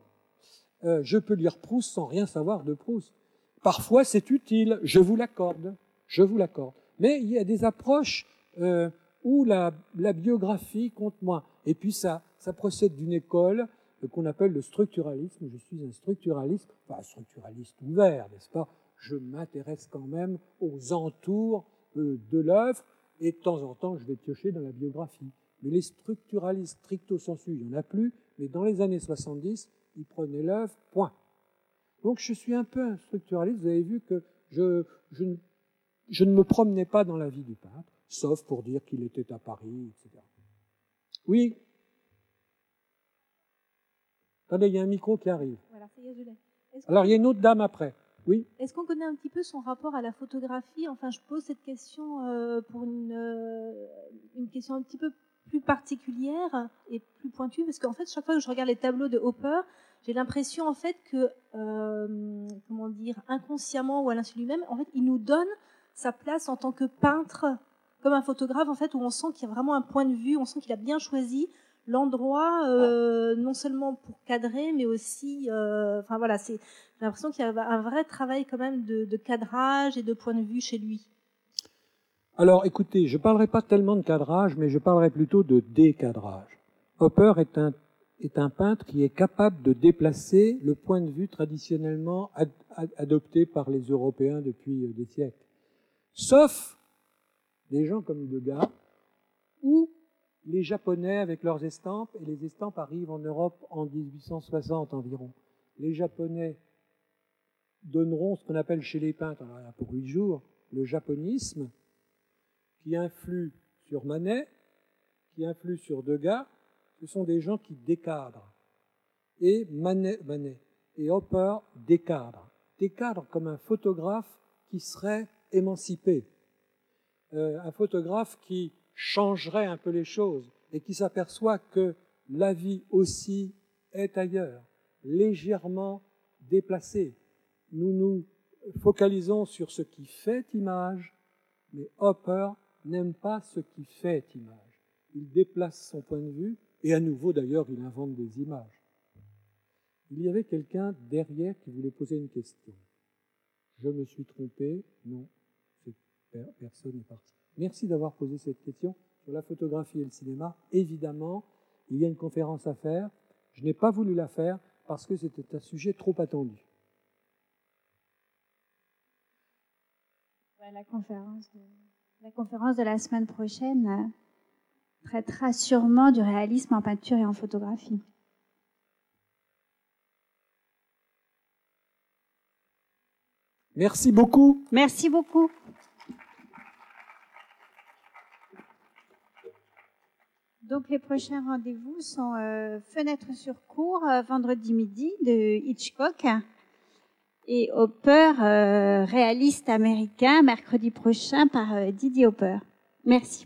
Euh, je peux lire Proust sans rien savoir de Proust. Parfois, c'est utile, je vous l'accorde. Je vous l'accorde. Mais il y a des approches euh, où la, biographie compte moins. Et puis ça, ça procède d'une école euh, qu'on appelle le structuralisme. Je suis un structuraliste, pas un structuraliste ouvert, n'est-ce pas? Je m'intéresse quand même aux entours euh, de l'œuvre et de temps en temps, je vais piocher dans la biographie. Mais les structuralistes stricto sensu, il n'y en a plus, mais dans les années 70, ils prenaient l'œuvre, point. Donc je suis un peu un structuraliste, vous avez vu que je, je ne me promenais pas dans la vie du peintre, sauf pour dire qu'il était à Paris, etc. Oui Attendez, il y a un micro qui arrive. Voilà. Alors, il y a une autre dame après. Oui. Est-ce qu'on connaît un petit peu son rapport à la photographie? Enfin, je pose cette question euh, pour une, euh, une question un petit peu plus particulière et plus pointue, parce qu'en fait, chaque fois que je regarde les tableaux de Hopper, j'ai l'impression en fait que, euh, comment dire, inconsciemment ou à l'insu lui-même, en fait, il nous donne sa place en tant que peintre, comme un photographe, en fait, où on sent qu'il y a vraiment un point de vue, on sent qu'il a bien choisi l'endroit, euh, non seulement pour cadrer, mais aussi, euh, enfin voilà, c'est, j'ai l'impression qu'il y a un vrai travail quand même de, de, cadrage et de point de vue chez lui. Alors, écoutez, je parlerai pas tellement de cadrage, mais je parlerai plutôt de décadrage. Hopper est un est un peintre qui est capable de déplacer le point de vue traditionnellement ad, ad, adopté par les Européens depuis des siècles. Sauf des gens comme Degas, ou les Japonais avec leurs estampes, et les estampes arrivent en Europe en 1860 environ. Les Japonais donneront ce qu'on appelle chez les peintres, alors il y a pour huit jours, le japonisme, qui influe sur Manet, qui influe sur Degas, ce sont des gens qui décadrent. Et Manet, Manet et Hopper décadrent. Décadrent comme un photographe qui serait émancipé. Euh, un photographe qui changerait un peu les choses et qui s'aperçoit que la vie aussi est ailleurs, légèrement déplacée. Nous nous focalisons sur ce qui fait image, mais Hopper n'aime pas ce qui fait image. Il déplace son point de vue et à nouveau d'ailleurs il invente des images. Il y avait quelqu'un derrière qui voulait poser une question. Je me suis trompé Non, personne n'est parti. Merci d'avoir posé cette question sur la photographie et le cinéma. Évidemment, il y a une conférence à faire. Je n'ai pas voulu la faire parce que c'était un sujet trop attendu. La conférence de, la conférence de la semaine prochaine euh, traitera sûrement du réalisme en peinture et en photographie. Merci beaucoup. Merci beaucoup. Donc les prochains rendez-vous sont euh, Fenêtre sur cours, euh, vendredi midi de Hitchcock et Hopper, euh, réaliste américain, mercredi prochain par euh, Didier Hopper. Merci.